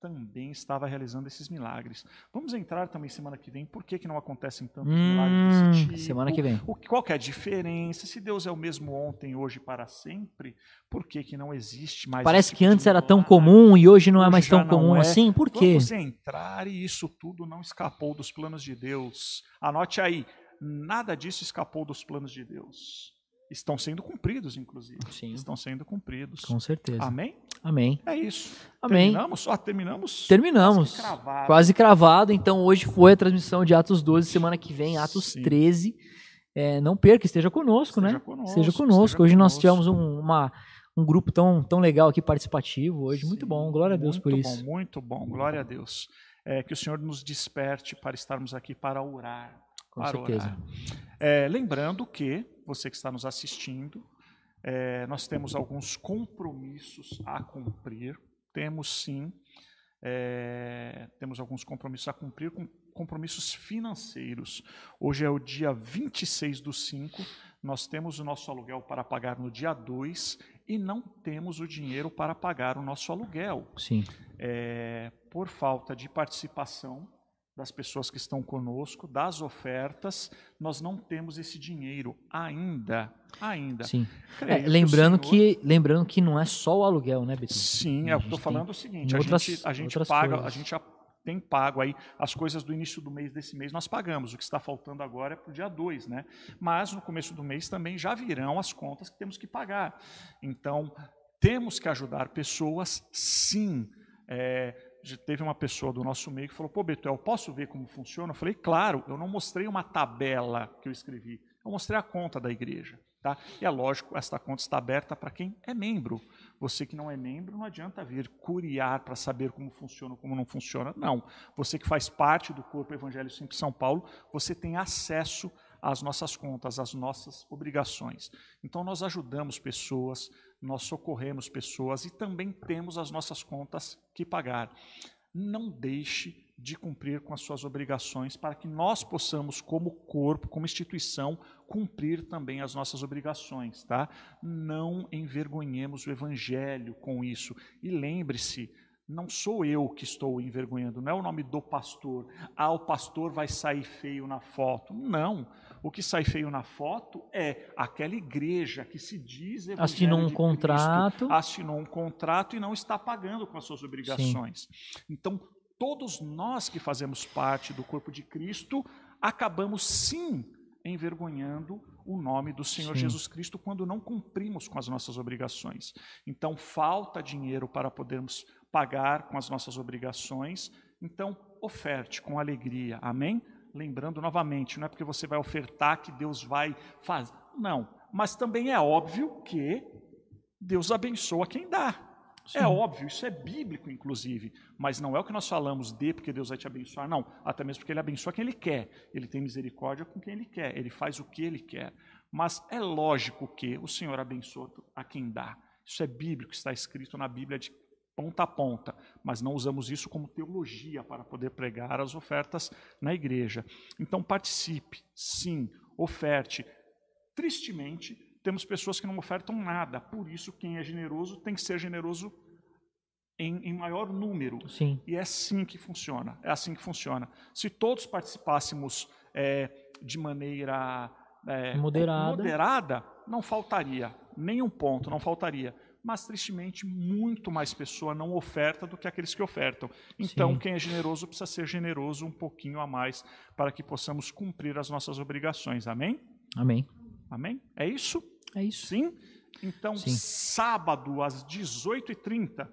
também estava realizando esses milagres. Vamos entrar também semana que vem, por que, que não acontecem tantos milagres Hum, desse tipo? semana que vem. O, qual que é a diferença? Se Deus é o mesmo ontem, hoje e para sempre, por que, que não existe mais Parece que tipo antes era tão comum e hoje não é mais tão comum é. assim. Por quê? Vamos entrar e isso tudo não escapou dos planos de Deus. Anote aí, nada disso escapou dos planos de Deus. Estão sendo cumpridos, inclusive. Sim. Estão sendo cumpridos. Com certeza. Amém? Amém. É isso. Amém. Terminamos? Ó, terminamos. Terminamos. Quase cravado. Quase cravado. Então hoje foi a transmissão de Atos 12, semana que vem, Atos Sim. 13. É, não perca, esteja conosco, Esteja né? conosco, Esteja conosco. esteja hoje nós conosco. tivemos um, uma- um grupo tão, tão legal aqui, participativo hoje. Muito Sim, bom. Glória a Deus por muito isso. Bom, muito bom, glória a Deus. É, que o Senhor nos desperte para estarmos aqui para orar. Com para certeza. orar. É, lembrando que, você que está nos assistindo, é, nós temos alguns compromissos a cumprir. Temos sim, é, temos alguns compromissos a cumprir com compromissos financeiros. Hoje é o dia 26 do 5, nós temos o nosso aluguel para pagar no dia 2 e não temos o dinheiro para pagar o nosso aluguel. Sim. É, por falta de participação das pessoas que estão conosco, das ofertas, nós não temos esse dinheiro ainda. Ainda. Sim. É, que lembrando, Senhor- que, lembrando que não é só o aluguel, né, Beto? Sim, A é, eu estou falando o seguinte, a outras- gente, a gente paga, coisas. a gente já tem pago aí as coisas do início do mês desse mês, nós pagamos. O que está faltando agora é para o dia 2, né? Mas no começo do mês também já virão as contas que temos que pagar. Então, temos que ajudar pessoas, sim. É, teve uma pessoa do nosso meio que falou, pô, Betuel, posso ver como funciona? Eu falei, claro, eu não mostrei uma tabela que eu escrevi, eu mostrei a conta da igreja. Tá? E é lógico, esta conta está aberta para quem é membro. Você que não é membro, não adianta vir curiar para saber como funciona ou como não funciona. Não. Você que faz parte do Corpo Evangelho Sempre São Paulo, você tem acesso às nossas contas, às nossas obrigações. Então nós ajudamos pessoas, nós socorremos pessoas e também temos as nossas contas que pagar. Não deixe de cumprir com as suas obrigações para que nós possamos, como corpo, como instituição, cumprir também as nossas obrigações, tá? Não envergonhemos o evangelho com isso. E lembre-se, não sou eu que estou envergonhando, não é o nome do pastor. Ah, o pastor vai sair feio na foto. Não. O que sai feio na foto é aquela igreja que se diz assinou um contrato, Cristo, assinou um contrato e não está pagando com as suas obrigações. Sim. Então, todos nós que fazemos parte do corpo de Cristo acabamos sim envergonhando o nome do Senhor Sim. Jesus Cristo quando não cumprimos com as nossas obrigações. Então, falta dinheiro para podermos pagar com as nossas obrigações. Então, oferte com alegria. Amém? Lembrando novamente, não é porque você vai ofertar que Deus vai fazer. Não. Mas também é óbvio que Deus abençoa quem dá. É Sim. É óbvio, isso é bíblico, inclusive. Mas não é o que nós falamos de porque Deus vai te abençoar, não. Até mesmo porque Ele abençoa quem Ele quer. Ele tem misericórdia com quem Ele quer. Ele faz o que Ele quer. Mas é lógico que o Senhor abençoa a quem dá. Isso é bíblico, está escrito na Bíblia de ponta a ponta. Mas não usamos isso como teologia para poder pregar as ofertas na igreja. Então participe, sim, oferte. Tristemente, temos pessoas que não ofertam nada. Por isso, quem é generoso tem que ser generoso em, em, maior número. Sim. E é assim que funciona. É assim que funciona. Se todos participássemos é, de maneira é, moderada. moderada, não faltaria nenhum ponto, não faltaria. Mas tristemente, muito mais pessoa não oferta do que aqueles que ofertam. Então, Sim. quem é generoso precisa ser generoso um pouquinho a mais para que possamos cumprir as nossas obrigações. Amém? Amém. Amém? É isso? É isso. Sim? Então, Sim. sábado, às 18h30,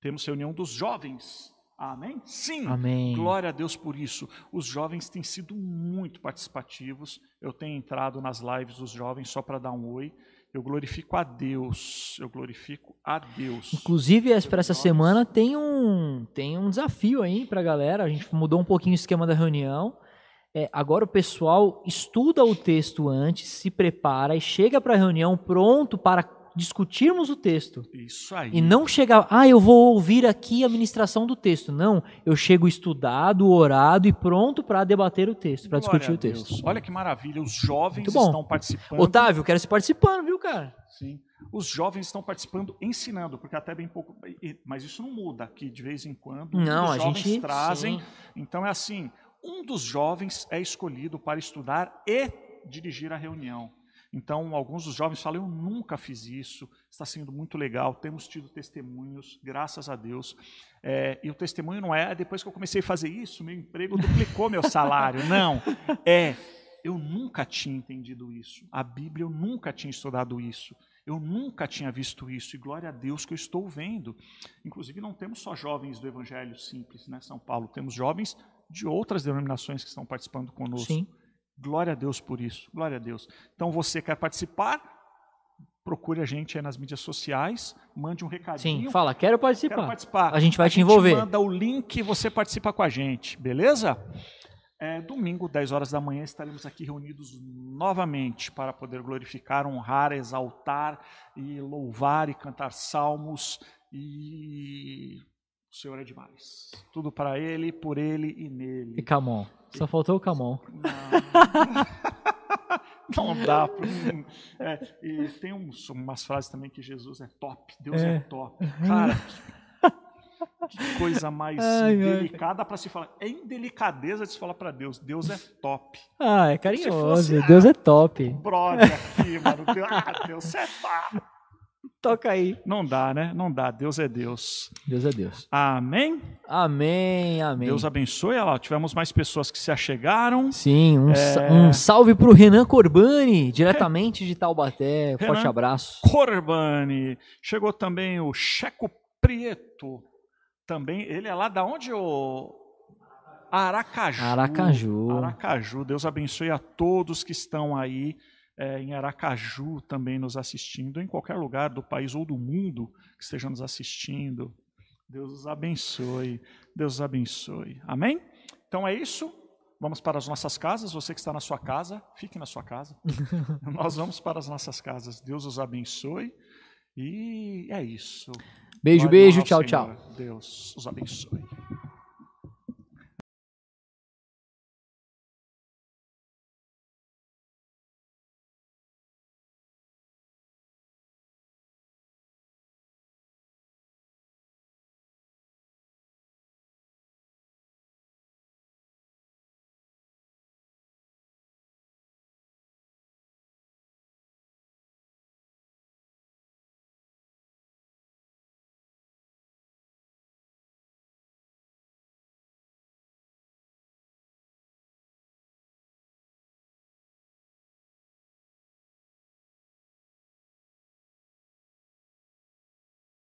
temos reunião dos jovens. Amém? Sim. Amém. Glória a Deus por isso. Os jovens têm sido muito participativos. Eu tenho entrado nas lives dos jovens só para dar um oi. Eu glorifico a Deus. Eu glorifico a Deus. Inclusive, para essa semana tem um, tem um desafio aí para a galera. A gente mudou um pouquinho o esquema da reunião. É, agora o pessoal estuda o texto antes, se prepara e chega para a reunião pronto para discutirmos o texto. Isso aí. E não chegar, ah, eu vou ouvir aqui a ministração do texto. Não, eu chego estudado, orado e pronto para debater o texto, para discutir o texto. Olha que maravilha, os jovens estão participando. Otávio, quero se participando, viu, cara? Sim. Os jovens estão participando, ensinando, porque até bem pouco. Mas isso não muda, que de vez em quando não, os a jovens gente, trazem. Sim. Então é assim: um dos jovens é escolhido para estudar e dirigir a reunião. Então, alguns dos jovens falam: Eu nunca fiz isso, está sendo muito legal. Temos tido testemunhos, graças a Deus. É, e o testemunho não é depois que eu comecei a fazer isso, meu emprego duplicou meu salário. [LAUGHS] Não. É, eu nunca tinha entendido isso. A Bíblia, eu nunca tinha estudado isso. Eu nunca tinha visto isso. E glória a Deus que eu estou vendo. Inclusive, não temos só jovens do Evangelho Simples, né, São Paulo. Temos jovens de outras denominações que estão participando conosco. Sim. Glória a Deus por isso. Glória a Deus. Então você quer participar? Procure a gente aí nas mídias sociais, mande um recadinho. Sim, fala, quero participar. Quero participar. A gente vai a te gente envolver. manda o link e você participa com a gente, beleza? É, domingo, 10 horas da manhã, estaremos aqui reunidos novamente para poder glorificar, honrar, exaltar e louvar e cantar salmos e o Senhor é demais. Tudo para Ele, por Ele e nele. E Camon. Só faltou o Camon. Não, [LAUGHS] não dá. É, e tem uns, umas frases também que Jesus é top. Deus é, é top. Cara, que coisa mais [LAUGHS] ai, delicada para se falar. É indelicadeza de se falar para Deus. Deus é top. Ah, é carinhoso. Fosse, Deus é top. Brother aqui, mano. Ah, Deus é top. Toca aí. Não dá, né? Não dá. Deus é Deus. Deus é Deus. Amém? Amém, amém. Deus abençoe. Olha lá, tivemos mais pessoas que se achegaram. Sim, um, é... um salve para o Renan Corbani, diretamente de Taubaté. Renan Forte abraço. Corbani. Chegou também o Checo Prieto. Também, ele é lá da onde o Aracaju. Aracaju. Aracaju. Deus abençoe a todos que estão aí é, em Aracaju também nos assistindo, em qualquer lugar do país ou do mundo que esteja nos assistindo. Deus os abençoe. Deus os abençoe. Amém? Então é isso. Vamos para as nossas casas. Você que está na sua casa, fique na sua casa. [LAUGHS] Nós vamos para as nossas casas. Deus os abençoe. E é isso. Beijo, Glória beijo. Tchau, Senhor. tchau. Deus os abençoe.